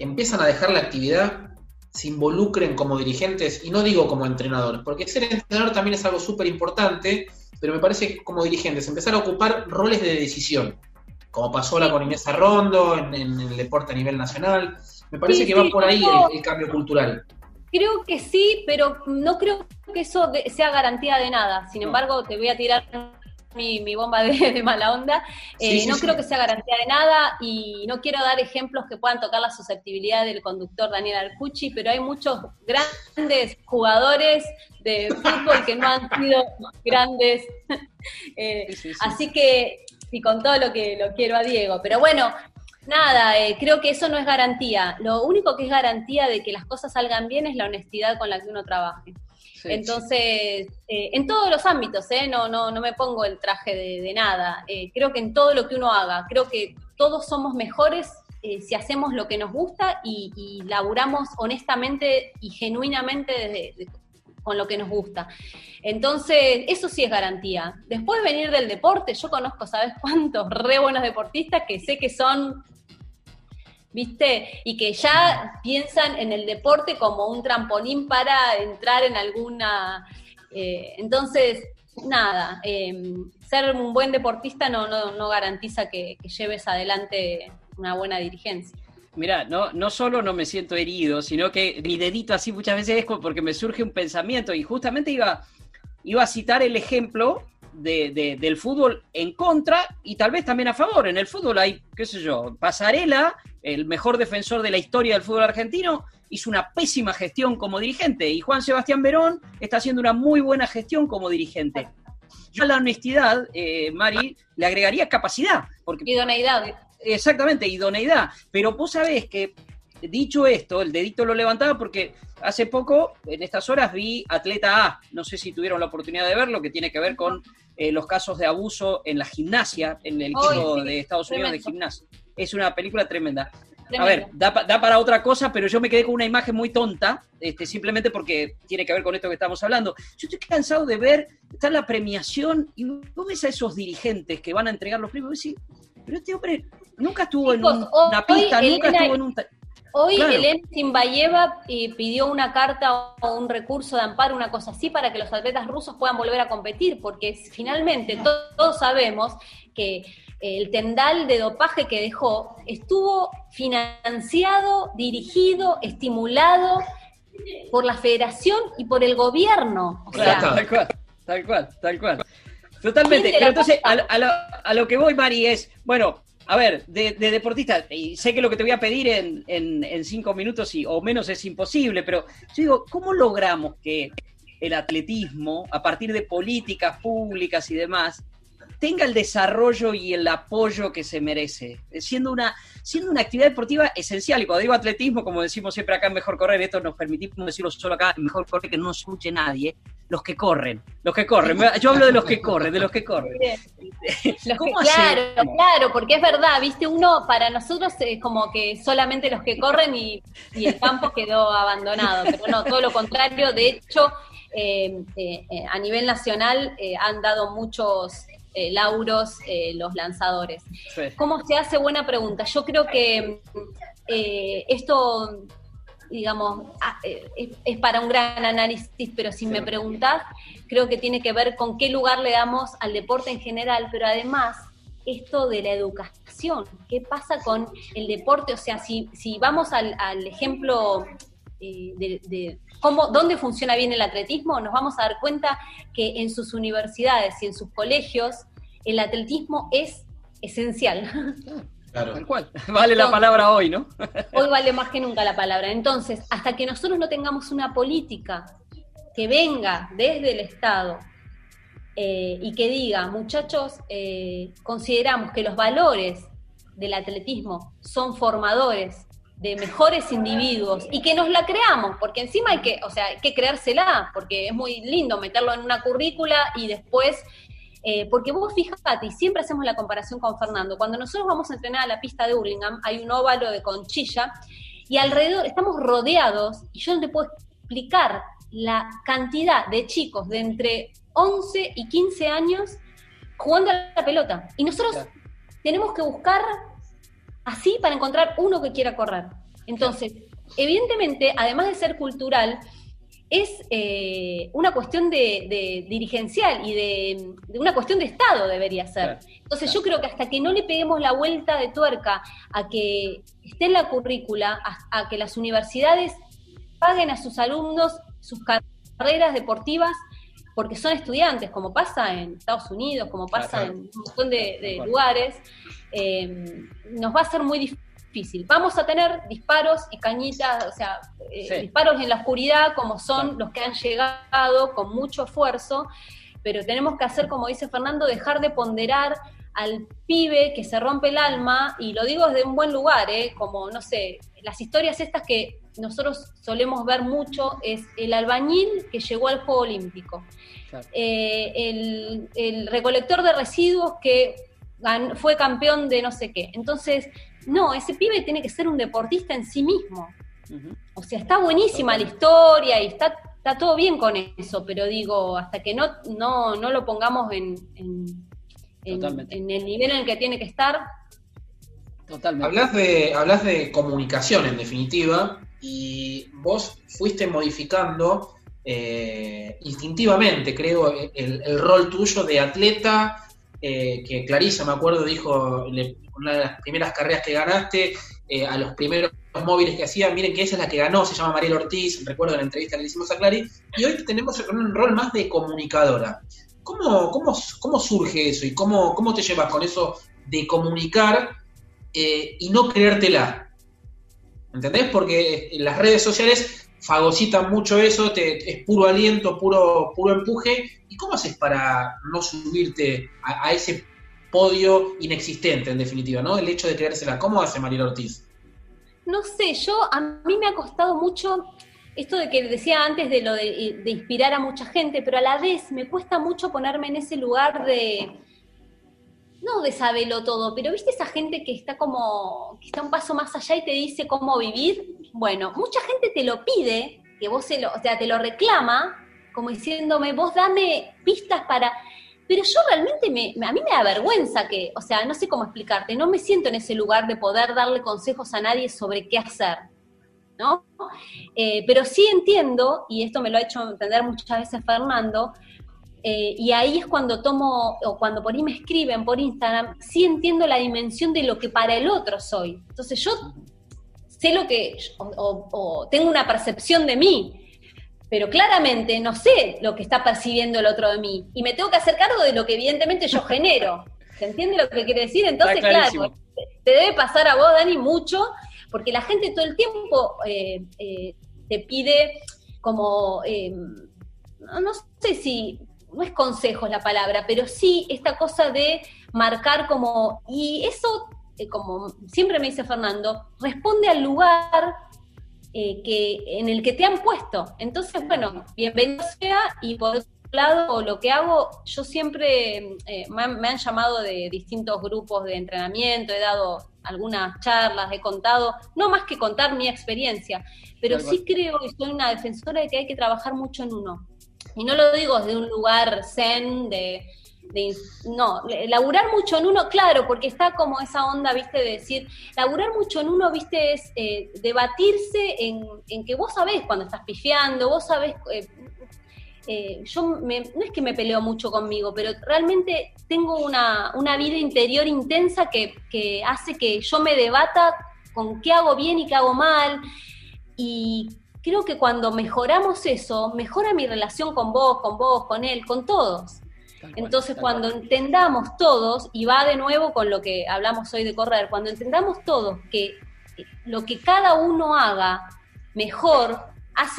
empiezan a dejar la actividad, se involucren como dirigentes, y no digo como entrenadores, porque ser entrenador también es algo súper importante, pero me parece que como dirigentes, empezar a ocupar roles de decisión, como pasó la con Inés Arrondo en, el deporte a nivel nacional, me parece que va por ahí el cambio cultural. Creo que sí, pero no creo que eso sea garantía de nada. Sin embargo, te voy a tirar mi, bomba de, mala onda. Eh, no creo que sea garantía de nada y no quiero dar ejemplos que puedan tocar la susceptibilidad del conductor Daniel Arcucci, pero hay muchos grandes jugadores de fútbol que no han sido grandes. [laughs] Eh, así que, y con todo lo que lo quiero a Diego. Pero bueno, Nada, eh, creo que eso no es garantía. Lo único que es garantía de que las cosas salgan bien es la honestidad con la que uno trabaje. Entonces, eh, en todos los ámbitos, ¿eh? no, no, no me pongo el traje de, nada. creo que en todo lo que uno haga, creo que todos somos mejores si hacemos lo que nos gusta y, laburamos honestamente y genuinamente con lo que nos gusta. Entonces, eso sí es garantía. Después venir del deporte, yo conozco, ¿sabes cuántos re buenos deportistas que sé que son ¿viste? Y que ya piensan en el deporte como un trampolín para entrar en alguna... Eh, entonces, nada, em, ser un buen deportista no, no, garantiza que, lleves adelante una buena dirigencia. Mira, no, no solo no me siento herido, sino que mi dedito así muchas veces es porque me surge un pensamiento y justamente iba, iba a citar el ejemplo de, del fútbol en contra y tal vez también a favor. En el fútbol hay, qué sé yo, Pasarela, el mejor defensor de la historia del fútbol argentino, hizo una pésima gestión como dirigente y Juan Sebastián Verón está haciendo una muy buena gestión como dirigente. Yo a la honestidad, eh, Mari, le agregaría capacidad. Porque, idoneidad. Exactamente, idoneidad. Pero vos sabés que dicho esto, el dedito lo levantaba porque hace poco, en estas horas, vi Atleta A. No sé si tuvieron la oportunidad de verlo, que tiene que ver con eh, los casos de abuso en la gimnasia, en el equipo de Estados Unidos de gimnasia. Es una película tremenda. A ver, da, para otra cosa, pero yo me quedé con una imagen muy tonta, este, simplemente porque tiene que ver con esto que estamos hablando. Yo estoy cansado de ver, está la premiación, y vos ves a esos dirigentes que van a entregar los premios y decís, pero este hombre nunca estuvo en una pista, nunca estuvo en un... Hoy Elena Zimbayeva eh, pidió una carta o un recurso de amparo, una cosa así, para que los atletas rusos puedan volver a competir, porque finalmente todos sabemos que el tendal de dopaje que dejó estuvo financiado, dirigido, estimulado por la federación y por el gobierno. tal cual, tal cual, tal cual. Totalmente. Pero entonces, a lo que voy, Mari, es, bueno, a ver, de, deportista, y sé que lo que te voy a pedir en, cinco minutos y, o menos es imposible, pero yo digo, ¿cómo logramos que el atletismo, a partir de políticas públicas y demás, tenga el desarrollo y el apoyo que se merece, siendo una, siendo una actividad deportiva esencial. Y cuando digo atletismo, como decimos siempre acá en Mejor Correr, esto nos permitimos decirlo solo acá en Mejor Correr, que no escuche nadie, los que corren, los que corren. Yo hablo de los que corren, de los que corren. claro, claro, porque es verdad, viste, uno para nosotros es como que solamente los que corren y, el campo quedó abandonado, pero no, todo lo contrario, de hecho, eh, eh, eh, a nivel nacional han dado muchos lauros los lanzadores. ¿Cómo se hace? Buena pregunta. Yo creo que esto digamos, eh, es, para un gran análisis, pero si me preguntás, creo que tiene que ver con qué lugar le damos al deporte en general, pero además esto de la educación, qué pasa con el deporte, o sea, si, si vamos al, ejemplo eh, de, cómo, dónde funciona bien el atletismo, nos vamos a dar cuenta que en sus universidades y en sus colegios el atletismo es esencial. Claro. Tal cual. [laughs] Vale la palabra hoy, ¿no? [laughs] hoy vale más que nunca la palabra. Entonces, hasta que nosotros no tengamos una política que venga desde el Estado eh, y que diga, muchachos, eh, consideramos que los valores del atletismo son formadores de mejores individuos y que nos la creamos, porque encima hay que, o sea, hay que creársela, porque es muy lindo meterlo en una currícula y después eh, porque vos fíjate, y siempre hacemos la comparación con Fernando, cuando nosotros vamos a entrenar a la pista de Hurlingham, hay un óvalo de conchilla, y alrededor estamos rodeados, y yo no te puedo explicar la cantidad de chicos de entre 11 y 15 años jugando a la pelota. Y nosotros tenemos que buscar así para encontrar uno que quiera correr. Entonces, evidentemente, además de ser cultural, es eh, una cuestión de, dirigencial y de, una cuestión de Estado debería ser. Entonces yo creo que hasta que no le peguemos la vuelta de tuerca a que esté en la currícula, a, que las universidades paguen a sus alumnos sus carreras deportivas porque son estudiantes, como pasa en Estados Unidos, como pasa en un montón de, lugares, eh, nos va a ser muy difícil. Vamos a tener disparos y cañitas, o sea, eh, disparos en la oscuridad como son los que han llegado con mucho esfuerzo, pero tenemos que hacer, como dice Fernando, dejar de ponderar al pibe que se rompe el alma, y lo digo desde un buen lugar, ¿eh? como, no sé, las historias estas que nosotros solemos ver mucho es el albañil que llegó al Juego Olímpico, eh, el, el, recolector de residuos que fue campeón de no sé qué. Entonces, no, ese pibe tiene que ser un deportista en sí mismo. O sea, está buenísima la historia y está, está todo bien con eso, pero digo, hasta que no, no, no lo pongamos en, en, el nivel en el que tiene que estar. Totalmente. Hablas de, hablas de comunicación, en definitiva, y vos fuiste modificando eh, instintivamente, creo, el, rol tuyo de atleta eh, que Clarisa, me acuerdo, dijo una de las primeras carreras que ganaste, eh, a los primeros móviles que hacía, miren que esa es la que ganó, se llama Mariel Ortiz, recuerdo la entrevista que le hicimos a Clary, y hoy tenemos un rol más de comunicadora. ¿Cómo, cómo, cómo surge eso y cómo, cómo te llevas con eso de comunicar y no creértela? ¿Entendés? Porque las redes sociales fagocitan mucho eso, es puro aliento, puro, puro empuje. ¿Y cómo haces para no subirte a, ese podio inexistente, en definitiva, ¿no? El hecho de creérsela. ¿Cómo hace Mariela Ortiz? No sé, yo a mí me ha costado mucho esto de que decía antes de lo de inspirar a mucha gente, pero a la vez me cuesta mucho ponerme en ese lugar de, no de saberlo todo, pero viste esa gente que está como, que está un paso más allá y te dice cómo vivir. Bueno, mucha gente te lo pide, que vos se lo, o sea, te lo reclama, como diciéndome, vos dame pistas para. Pero yo realmente me, a mí me da vergüenza que, o sea, no sé cómo explicarte, no me siento en ese lugar de poder darle consejos a nadie sobre qué hacer. ¿no? Eh, pero sí entiendo, y esto me lo ha hecho entender muchas veces Fernando, eh, y ahí es cuando tomo, o cuando por ahí me escriben por Instagram, sí entiendo la dimensión de lo que para el otro soy. Entonces yo sé lo que, o, tengo una percepción de mí, pero claramente no sé lo que está percibiendo el otro de mí. Y me tengo que hacer cargo de lo que evidentemente yo genero. [laughs] ¿Se entiende lo que quiere decir? Entonces, claro, te debe pasar a vos, Dani, mucho, porque la gente todo el tiempo eh, eh, te pide como, no sé si no es consejos la palabra, pero sí esta cosa de marcar como, y eso, eh, como siempre me dice Fernando, responde al lugar eh, que, en el que te han puesto. Entonces, bueno, bienvenido sea y por otro lado, lo que hago, yo siempre eh, me, han, llamado de distintos grupos de entrenamiento, he dado algunas charlas, he contado, no más que contar mi experiencia, pero sí creo y soy una defensora de que hay que trabajar mucho en uno. Y no lo digo desde un lugar zen, de, no, laburar mucho en uno, claro, porque está como esa onda, viste, de decir, laburar mucho en uno, viste, es eh, debatirse en, en, que vos sabés cuando estás pifiando, vos sabés, eh, eh, yo no es que me peleo mucho conmigo, pero realmente tengo una, una vida interior intensa que, que, hace que yo me debata con qué hago bien y qué hago mal. Y creo que cuando mejoramos eso, mejora mi relación con vos, con vos, con él, con todos. Entonces, cuando entendamos todos, y va de nuevo con lo que hablamos hoy de correr, cuando entendamos todos que lo que cada uno haga mejor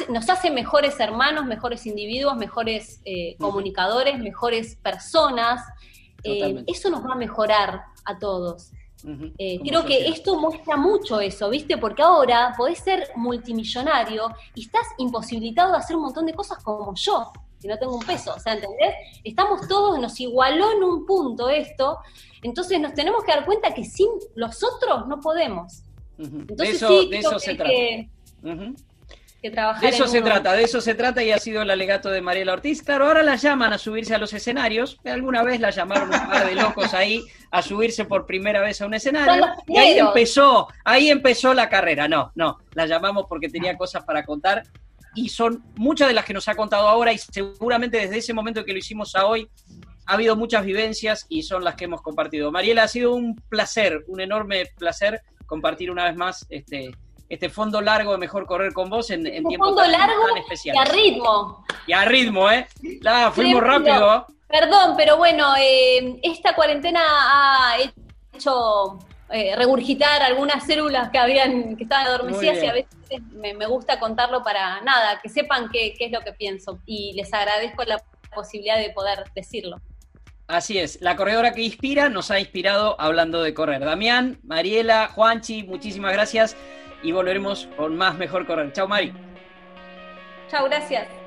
nos hace mejores hermanos, mejores individuos, mejores eh, comunicadores, mejores personas, eh, eso nos va a mejorar a todos. Eh, creo que esto muestra mucho eso, ¿viste? Porque ahora podés ser multimillonario y estás imposibilitado de hacer un montón de cosas como yo que no tengo un peso, o sea, ¿entendés? Estamos todos, nos igualó en un punto esto, entonces nos tenemos que dar cuenta que sin los otros no podemos. Entonces, de eso, de eso se trata. Que, trabajar de eso se trata, de eso se trata y ha sido el alegato de Mariela Ortiz. Claro, ahora la llaman a subirse a los escenarios. Alguna vez la llamaron un par de locos ahí a subirse por primera vez a un escenario. Y ahí empezó, ahí empezó la carrera. No, no, la llamamos porque tenía cosas para contar y son muchas de las que nos ha contado ahora y seguramente desde ese momento que lo hicimos a hoy ha habido muchas vivencias y son las que hemos compartido. Mariela, ha sido un placer, un enorme placer compartir una vez más este, este fondo largo de Mejor Correr con vos en, en tiempos fondo largo Y a ritmo. Y a ritmo, ¿eh? La, fuimos rápido. Perdón, pero bueno, eh, esta cuarentena ha hecho eh, regurgitar algunas células que habían que estaban adormecidas y a veces me, gusta contarlo para nada, que sepan qué, es lo que pienso y les agradezco la posibilidad de poder decirlo. Así es, la corredora que inspira nos ha inspirado hablando de correr. Damián, Mariela, Juanchi, muchísimas gracias y volveremos con más Mejor Correr. Chao Mari. Chao, gracias.